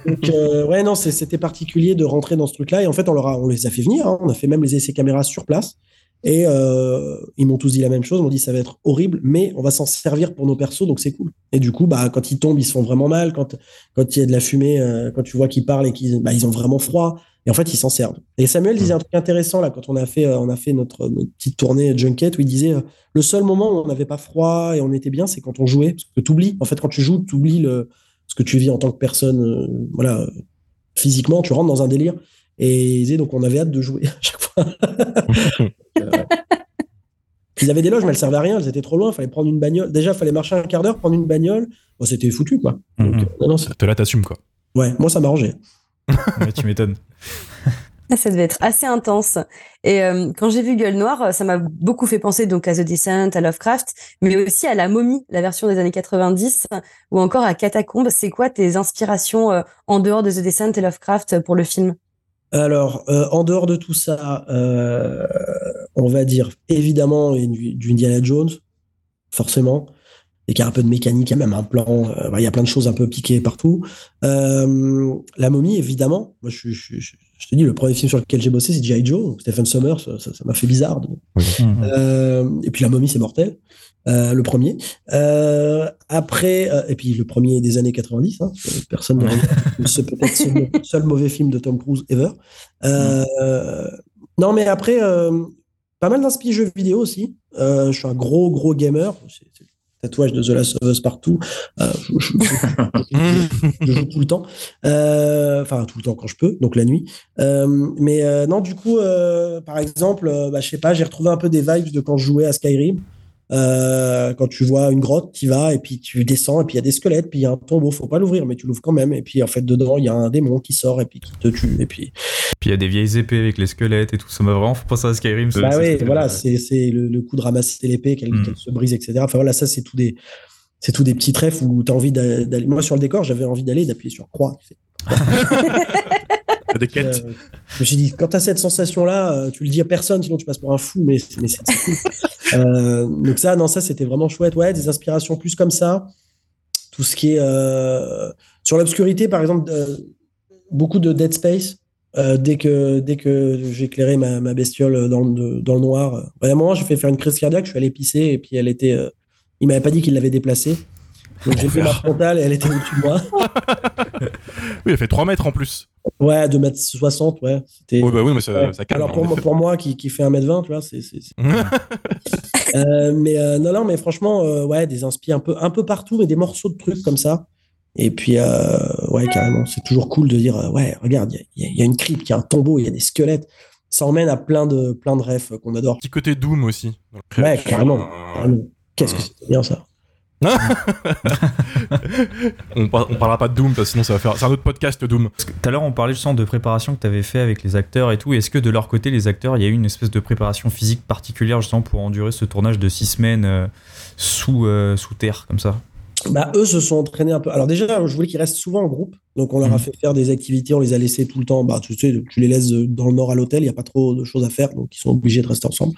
donc, ouais, non, c'était particulier de rentrer dans ce truc-là. Et en fait, on, leur a, on les a fait venir. hein. On a fait même les essais caméras sur place. Et euh, ils m'ont tous dit la même chose. Ils m'ont dit ça va être horrible, mais on va s'en servir pour nos persos, donc c'est cool. Et du coup, bah, quand ils tombent, ils se font vraiment mal. Quand quand il y a de la fumée, euh, quand tu vois qu'ils parlent et qu'ils bah, ils ont vraiment froid. Et en fait, ils s'en servent. Et Samuel disait un truc intéressant là quand on a fait, euh, on a fait notre, notre petite tournée junket où il disait le seul moment où on n'avait pas froid et on était bien, c'est quand on jouait. Parce que tu oublies. En fait, quand tu joues, tu oublies le, ce que tu vis en tant que personne. voilà, physiquement, tu rentres dans un délire. Et il disait donc on avait hâte de jouer à chaque fois. Euh, Ils avaient des loges, mais elles servaient à rien, elles étaient trop loin, il fallait prendre une bagnole. Déjà, il fallait marcher un quart d'heure, prendre une bagnole. Bon, c'était foutu, quoi. Donc, Mhm. euh, non, non, c'est- Te là, t'assumes quoi. ouais, moi, ça m'arrangeait. Ouais, tu m'étonnes. Ah, Ça devait être assez intense. Et euh, quand j'ai vu Gueule Noire, ça m'a beaucoup fait penser donc à The Descent, à Lovecraft, mais aussi à La Momie, la version des années 90, ou encore à Catacombe. C'est quoi tes inspirations euh, en dehors de The Descent et Lovecraft pour le film? Alors, euh, en dehors de tout ça, euh, on va dire évidemment du Indiana Jones, forcément, et qu'il y a un peu de mécanique, il y a même un plan, euh, il y a plein de choses un peu piquées partout. Euh, la momie, évidemment. Moi, je, je- je- je te dis, le premier film sur lequel j'ai bossé, c'est G.I. Joe, Stephen Sommers, ça m'a fait bizarre. de- Euh, et puis la momie, c'est mortel. Euh, le premier. Euh, après, euh, et puis le premier des années 90, hein, personne ne regarde. c'est peut-être ce seul mauvais film de Tom Cruise ever. Euh, Non, mais après, euh, pas mal d'inspi jeux vidéo aussi. Euh, je suis un gros, gros gamer. C'est le tatouage de The Last of Us partout. Euh, je, joue tout le temps. Euh, Enfin, tout le temps quand je peux, donc la nuit. Mais non, du coup, par exemple, bah, je sais pas, j'ai retrouvé un peu des vibes de quand je jouais à Skyrim. Euh, quand tu vois une grotte, tu vas et puis tu descends et puis il y a des squelettes, puis il y a un tombeau, faut pas l'ouvrir, mais tu l'ouvres quand même. Et puis en fait dedans il y a un démon qui sort et puis qui te tue. Et puis Puis il y a des vieilles épées avec les squelettes et tout. Ça m'a vraiment fait penser à Skyrim. bah ça, oui, c'était- voilà, c'est le, le coup de ramasser l'épée, qu'elle Mm. qu'elle se brise, etc. Enfin voilà, ça c'est tout des c'est tout des petits trèfles où tu as envie d'a- d'aller. Moi sur le décor, j'avais envie d'aller d'appuyer sur croix. Des quêtes. Euh, je me suis dit, quand tu as cette sensation-là, euh, tu le dis à personne, sinon tu passes pour un fou, mais, c'est- mais c'est c'est cool. Euh, donc ça, non, ça c'était vraiment chouette. Ouais, des inspirations plus comme ça. Tout ce qui est euh, sur l'obscurité, par exemple, beaucoup de Dead Space. Dès que dès que j'éclairais ma, ma bestiole dans le, dans le noir, à un moment j'ai fait faire une crise cardiaque, je suis allé pisser et puis elle était, il m'avait pas dit qu'il l'avait déplacée. Donc j'ai fait ma frontale et elle était au-dessus de moi. Oui, elle fait 3 mètres en plus. Ouais, 2m60, ouais. C'était... Oui, bah oui, mais ça, Ouais. ça calme. Alors en pour, moi, effet. pour moi qui, qui fait 1m20, tu vois, c'est. c'est- c'est- Euh, mais euh, non, non, mais franchement, euh, ouais, des inspi un peu, un peu partout, mais des morceaux de trucs comme ça. Et puis, ouais, carrément, c'est toujours cool de dire, ouais, regarde, il y a- y, y une crypte, il y a un tombeau, il y a des squelettes. Ça emmène à plein de, plein de rêves qu'on adore. Petit côté Doom aussi. Ouais, carrément. carrément. Qu'est-ce que c'était bien ça on, par- on parlera pas de Doom parce que sinon ça va faire. Un autre podcast Doom. Tout à l'heure, on parlait justement de préparation que tu avais fait avec les acteurs et tout. Est-ce que de leur côté, les acteurs, il y a eu une espèce de préparation physique particulière justement pour endurer ce tournage de six semaines euh, sous, euh, sous terre comme ça? Bah, eux se sont entraînés un peu. Alors déjà, je voulais qu'ils restent souvent en groupe. Donc on leur a Mhm. fait faire des activités, on les a laissés tout le temps. Bah, tu sais, tu les laisses dans le nord à l'hôtel, il n'y a pas trop de choses à faire, donc ils sont obligés de rester ensemble.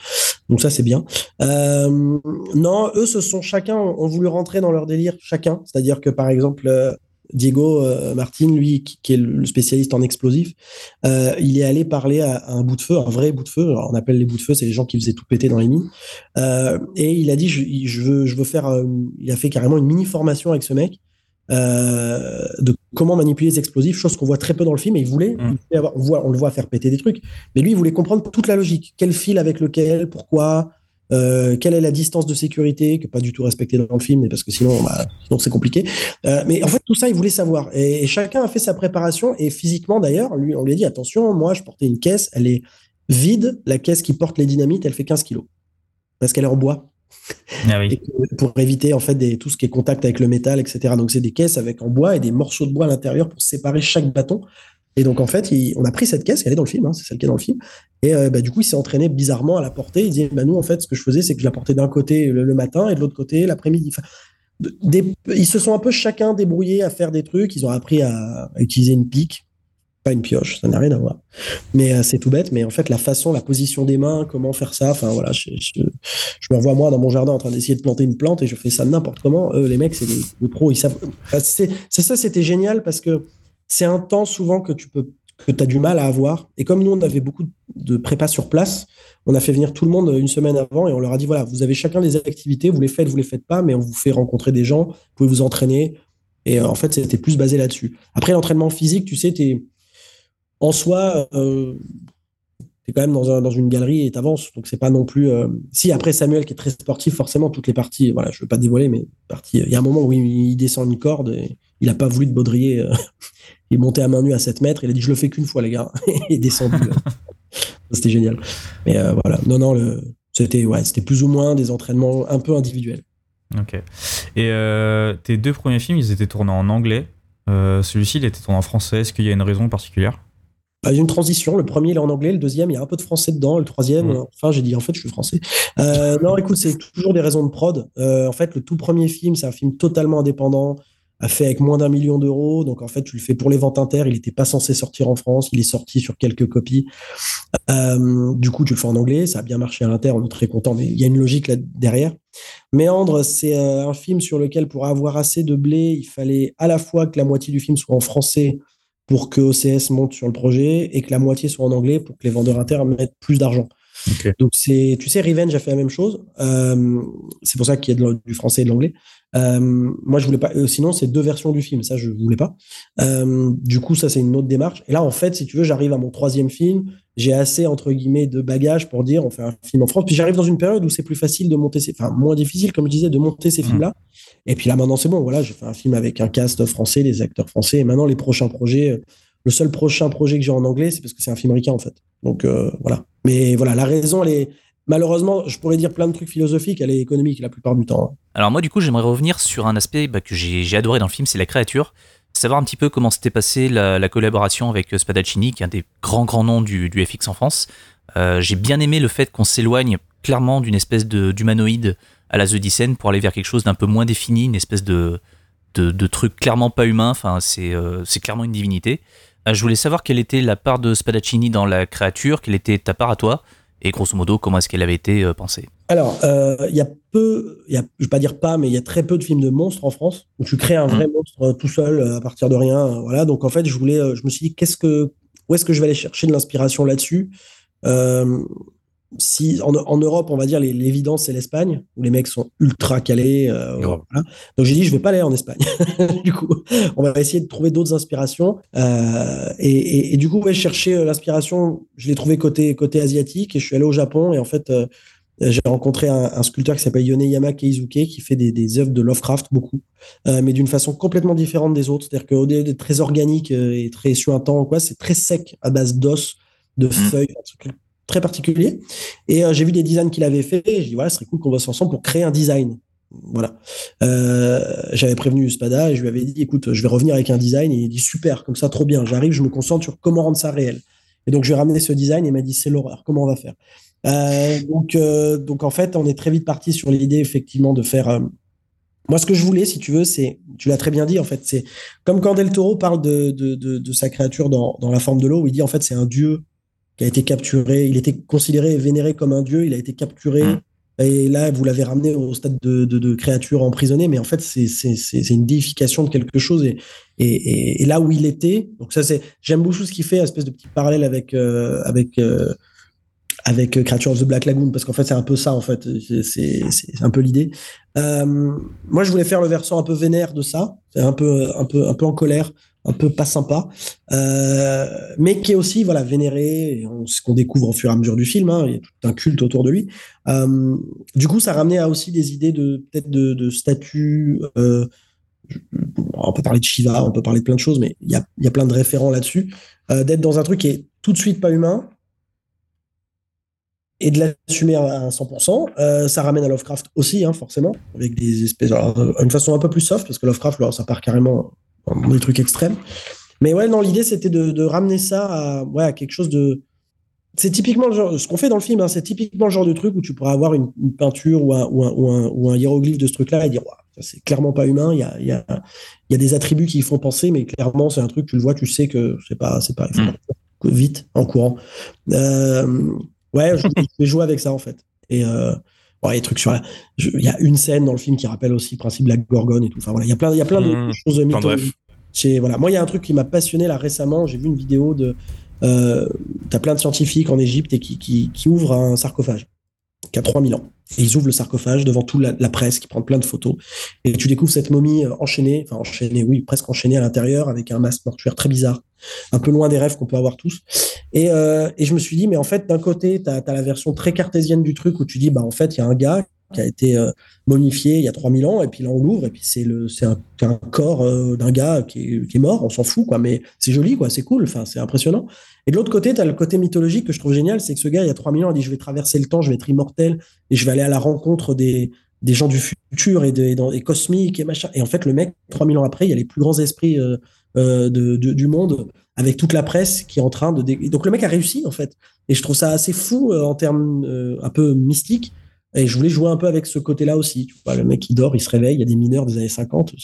Donc ça, c'est bien. Euh, non, eux se sont chacun ont voulu rentrer dans leur délire, chacun. C'est-à-dire que par exemple, euh, Diego euh, Martin, lui, qui, qui est le spécialiste en explosifs, euh, il est allé parler à, à un bout de feu, un vrai bout de feu. Alors, on appelle les bouts de feu, c'est les gens qui faisaient tout péter dans les mines. Euh, et il a dit, je, je veux, je veux faire. il a fait carrément une mini formation avec ce mec de comment manipuler les explosifs, chose qu'on voit très peu dans le film. Et il voulait, il voulait avoir- on, voit, on le voit faire péter des trucs, mais lui, il voulait comprendre toute la logique. Quel fil avec lequel, pourquoi, euh, quelle est la distance de sécurité, que pas du tout respectée dans le film, mais parce que sinon, bah, sinon c'est compliqué. Euh, mais en fait, tout ça, il voulait savoir. Et, et chacun a fait sa préparation. Et physiquement, d'ailleurs, lui, on lui a dit attention, moi, je portais une caisse, elle est vide. La caisse qui porte les dynamites, elle fait 15 kilos parce qu'elle est en bois. Ah oui. Pour éviter en fait des, tout ce qui est contact avec le métal, etc. Donc c'est des caisses avec en bois et des morceaux de bois à l'intérieur pour séparer chaque bâton. Et donc en fait, on a pris cette caisse, elle est dans le film, hein, c'est celle qui est dans le film. Et euh, bah, du coup, il s'est entraîné bizarrement à la porter. Il disait, bah, nous en fait, ce que je faisais, c'est que je la portais d'un côté le, matin et de l'autre côté l'après-midi. Ils se sont un peu chacun débrouillés à faire des trucs. Ils ont appris à, utiliser une pique, pas une pioche, ça n'a rien à voir. Mais euh, c'est tout bête. Mais en fait, la façon, la position des mains, comment faire ça, enfin voilà, je, je, me revois moi dans mon jardin en train d'essayer de planter une plante et je fais ça n'importe comment. Eux, les mecs, c'est des, des pros, ils savent. C'est ça, c'était génial parce que c'est un temps souvent que tu peux que tu as du mal à avoir. Et comme nous, on avait beaucoup de prépa sur place, on a fait venir tout le monde une semaine avant et on leur a dit voilà, vous avez chacun des activités, vous les faites, vous les faites pas, mais on vous fait rencontrer des gens, vous pouvez vous entraîner. Et euh, en fait, c'était plus basé là-dessus. Après, l'entraînement physique, tu sais, t'es en soi, euh, tu es quand même dans, un- dans une galerie et tu avances. Donc, c'est pas non plus. euh, Si, après, Samuel, qui est très sportif, forcément, toutes les parties, voilà, je veux pas dévoiler, mais il y a un moment où il, descend une corde et il a pas voulu de baudrier. euh, il est monté à main nue à 7 mètres. Il a dit Je le fais qu'une fois, les gars. et descendu. C'était génial. Mais euh, voilà. Non, non, le... C'était ouais, c'était plus ou moins des entraînements un peu individuels. Ok. Et euh, tes deux premiers films, ils étaient tournés en anglais. Euh, Celui-ci, il était tourné en français. Est-ce qu'il y a une raison particulière? Bah, Il y a une transition. Le premier, il est en anglais. Le deuxième, il y a un peu de français dedans. Le troisième, enfin, j'ai dit, en fait, je suis français. Euh, non, écoute, c'est toujours des raisons de prod. Euh, en fait, le tout premier film, c'est un film totalement indépendant, a fait avec moins d'un million d'euros. Donc, en fait, tu le fais pour les ventes inter. Il n'était pas censé sortir en France. Il est sorti sur quelques copies. Euh, du coup, tu le fais en anglais. Ça a bien marché à l'inter. On est très content. Mais il y a une logique là derrière. Méandre, c'est euh, un film sur lequel, pour avoir assez de blé, il fallait à la fois que la moitié du film soit en français pour que OCS monte sur le projet et que la moitié soit en anglais pour que les vendeurs internes mettent plus d'argent. Donc c'est, tu sais, Revenge a fait la même chose. Euh, c'est pour ça qu'il y a de du français et de l'anglais. Euh, moi, je voulais pas. euh, sinon, c'est deux versions du film. Ça, je voulais pas. Euh, du coup, ça, c'est une autre démarche. Et là, en fait, si tu veux, j'arrive à mon troisième film. J'ai assez entre guillemets de bagages pour dire on fait un film en France. Puis j'arrive dans une période où c'est plus facile de monter, ces, enfin moins difficile, comme je disais, de monter ces films-là. Et puis là, maintenant, c'est bon. Voilà, j'ai fait un film avec un cast français, des acteurs français. Et maintenant, les prochains projets, le seul prochain projet que j'ai en anglais, c'est parce que c'est un film américain, en fait. Donc voilà. Mais voilà, la raison, elle est malheureusement, je pourrais dire plein de trucs philosophiques, elle est économique la plupart du temps. hein. Alors moi du coup j'aimerais revenir sur un aspect bah, que j'ai adoré dans le film, c'est la créature. Savoir un petit peu comment s'était passée la, la collaboration avec euh, Spadaccini, qui est un des grands grands noms du, FX en France. Euh, j'ai bien aimé le fait qu'on s'éloigne clairement d'une espèce de- d'humanoïde à la The pour aller vers quelque chose d'un peu moins défini, une espèce de, truc clairement pas humain, enfin c'est euh, clairement une divinité. Je voulais savoir quelle était la part de Spadaccini dans la créature, quelle était ta part à toi, et grosso modo comment est-ce qu'elle avait été euh, pensée? Alors, euh, il y a peu, il y a, je vais pas dire pas, mais il y a très peu de films de monstres en France où tu crées un vrai monstre euh, tout seul à partir de rien. voilà. Donc en fait, je voulais, je me suis dit, qu'est-ce que, où est-ce que je vais aller chercher de l'inspiration là-dessus? Euh, Si en, en Europe, on va dire l'évidence, c'est l'Espagne où les mecs sont ultra calés. euh, voilà. Donc j'ai dit, je vais pas aller en Espagne. du coup, on va essayer de trouver d'autres inspirations. Euh, et, et- et du coup, ouais, chercher euh, l'inspiration, je l'ai trouvé côté côté asiatique et je suis allé au Japon et en fait. euh, j'ai rencontré un, un sculpteur qui s'appelle Yoneyama Keizuke qui fait des, des œuvres de Lovecraft beaucoup, euh, mais d'une façon complètement différente des autres. C'est-à-dire qu'au lieu d'être très organique et très suintant, quoi, c'est très sec à base d'os, de feuilles, un truc très particulier. Et euh, j'ai vu des designs qu'il avait fait. Et j'ai dit voilà, ce serait cool qu'on bosse ensemble pour créer un design. Voilà. Euh, J'avais prévenu Spada et je lui avais dit écoute, je vais revenir avec un design. Et il dit super, comme ça, trop bien. J'arrive, je me concentre sur comment rendre ça réel. Et donc, je ai ramené ce design et il m'a dit c'est l'horreur, comment on va faire? Euh, donc, donc, en fait, on est très vite parti sur l'idée, effectivement, de faire. moi, ce que je voulais, si tu veux, c'est. Tu l'as très bien dit, en fait, c'est comme quand Del Toro parle de, de, de, sa créature dans, dans la forme de l'eau, il dit, en fait, c'est un dieu qui a été capturé. Il était considéré et vénéré comme un dieu, il a été capturé. Et là, vous l'avez ramené au stade de, de, de créature emprisonnée, mais en fait, c'est une déification de quelque chose. Et, et, et, et là où il était, donc ça, c'est. J'aime beaucoup ce qu'il fait, espèce de petit parallèle avec. euh, avec euh, avec euh, Creature of the Black Lagoon, parce qu'en fait, c'est un peu ça, en fait. C'est- un peu l'idée. Euh, moi, je voulais faire le versant un peu vénère de ça, c'est un peu, un peu, un peu en colère, un peu pas sympa, euh, mais qui est aussi, voilà, vénéré, ce qu'on découvre au fur et à mesure du film, hein, il y a tout un culte autour de lui. Euh, du coup, ça ramenait à aussi des idées de, peut-être de, de statues, euh, on peut parler de Shiva, on peut parler de plein de choses, mais il y a, y a plein de référents là-dessus. D'être dans un truc qui est tout de suite pas humain et de l'assumer à 100%. Euh, ça ramène à Lovecraft aussi, hein, forcément, avec des espèces. Alors, une façon un peu plus soft, parce que Lovecraft, là, ça part carrément des trucs extrêmes. Mais ouais, non, l'idée, c'était de, de ramener ça à, ouais, à quelque chose de. C'est typiquement le genre, ce qu'on fait dans le film, hein, c'est typiquement le genre de truc où tu pourrais avoir une, une peinture ou un, ou, un, ou, un, ou un hiéroglyphe de ce truc-là et dire, c'est clairement pas humain, il y a, y, a, y a des attributs qui y font penser, mais clairement, c'est un truc, tu le vois, tu sais que c'est pas, c'est pas, partir vite, en courant. Euh, ouais, je, je vais jouer avec ça, en fait. Et, euh, les trucs sur la, je- il y a une scène dans le film qui rappelle aussi le principe de la gorgone et tout. Enfin, voilà, il y a plein, il y a plein de Mmh. choses mythologiques. C'est- Voilà. Moi, il y a un truc qui m'a passionné là récemment. J'ai vu une vidéo de. Euh, T'as plein de scientifiques en Égypte et qui, qui, qui ouvrent un sarcophage qui a 3000 ans. Et ils ouvrent le sarcophage devant toute la, presse qui prend plein de photos. Et tu découvres cette momie euh, enchaînée, enfin enchaînée, oui, presque enchaînée à l'intérieur avec un masque mortuaire très bizarre, un peu loin des rêves qu'on peut avoir tous. Et, euh, et je me suis dit, mais en fait, d'un côté, tu as, la version très cartésienne du truc où tu dis, bah en fait, il y a un gars qui a été euh, momifié il y a 3000 ans, et puis là on l'ouvre, et puis c'est un, un corps euh, d'un gars qui est, qui est mort, on s'en fout, quoi, mais c'est joli, quoi, c'est cool, c'est impressionnant. Et de l'autre côté, tu as le côté mythologique que je trouve génial, c'est que ce gars, il y a 3000 ans, il dit je vais traverser le temps, je vais être immortel, et je vais aller à la rencontre des, des gens du futur et, des et cosmiques et machin. Et en fait, le mec, 3000 ans après, il y a les plus grands esprits euh, euh, du monde avec toute la presse qui est en train de. Donc le mec a réussi en fait. Et je trouve ça assez fou euh, en termes un peu mystiques. Et je voulais jouer un peu avec ce côté-là aussi. Tu vois, le mec il dort, il se réveille, il y a des mineurs des années 50. Il.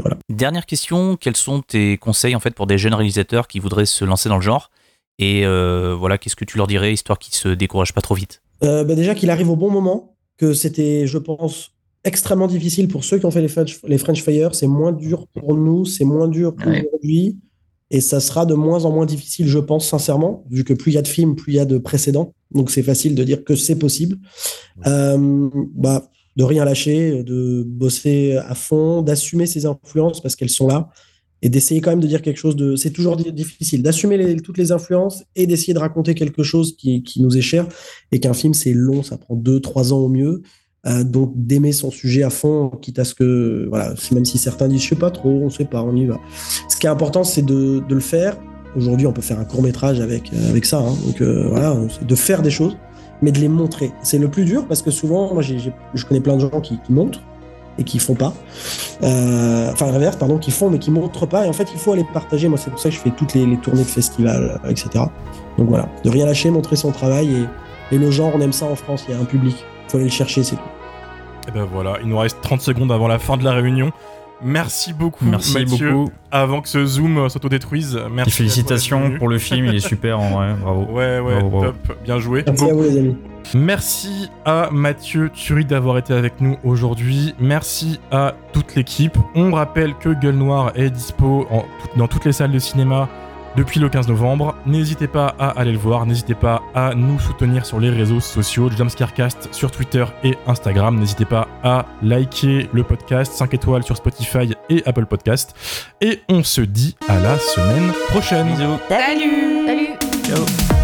Voilà. Dernière question, quels sont tes conseils en fait pour des jeunes réalisateurs qui voudraient se lancer dans le genre? Et euh, voilà, qu'est-ce que tu leur dirais histoire qu'ils se découragent pas trop vite? Euh, bah Déjà qu'il arrive au bon moment, que c'était, je pense, extrêmement difficile pour ceux qui ont fait les French, les French Fire. C'est moins dur pour nous, c'est moins dur aujourd'hui. Et ça sera de moins en moins difficile, je pense, sincèrement, vu que plus il y a de films, plus il y a de précédents. Donc c'est facile de dire que c'est possible. Euh, bah, de rien lâcher, de bosser à fond, d'assumer ses influences parce qu'elles sont là, et d'essayer quand même de dire quelque chose de. C'est toujours difficile d'assumer toutes les influences et d'essayer de raconter quelque chose qui, nous est cher. Et qu'un film, c'est long, ça prend deux, trois ans au mieux. Euh, donc d'aimer son sujet à fond, quitte à ce que, voilà, même si certains disent je sais pas trop, on sait pas, on y va. Ce qui est important, c'est de, le faire. Aujourd'hui, on peut faire un court métrage avec, avec ça, hein. donc euh, voilà, de faire des choses, mais de les montrer. C'est le plus dur parce que souvent, moi, je connais plein de gens qui, qui montrent et qui font pas. Euh, enfin, l'inverse, pardon, qui font mais qui montrent pas. Et en fait, il faut aller partager. Moi, c'est pour ça que je fais toutes les, tournées de festivals, etc. Donc voilà, de rien lâcher, montrer son travail et, et le genre, on aime ça en France. Il y a un public. Il faut aller le chercher, c'est tout. Et ben voilà, il nous reste 30 secondes avant la fin de la réunion. Merci beaucoup, merci Mathieu. beaucoup. Avant que ce Zoom s'autodétruise, merci. Et félicitations pour le film, il est super en vrai, bravo. Ouais, ouais, bravo, bravo. top, bien joué. Merci à vous, les amis. Merci à Mathieu Thury d'avoir été avec nous aujourd'hui. Merci à toute l'équipe. On rappelle que Gueule Noire est dispo en, dans toutes les salles de cinéma depuis le 15 novembre. N'hésitez pas à aller le voir, n'hésitez pas à nous soutenir sur les réseaux sociaux, Jumpscarecast sur Twitter et Instagram. N'hésitez pas à liker le podcast 5 étoiles sur Spotify et Apple Podcast. Et on se dit à la semaine prochaine. Salut Salut Ciao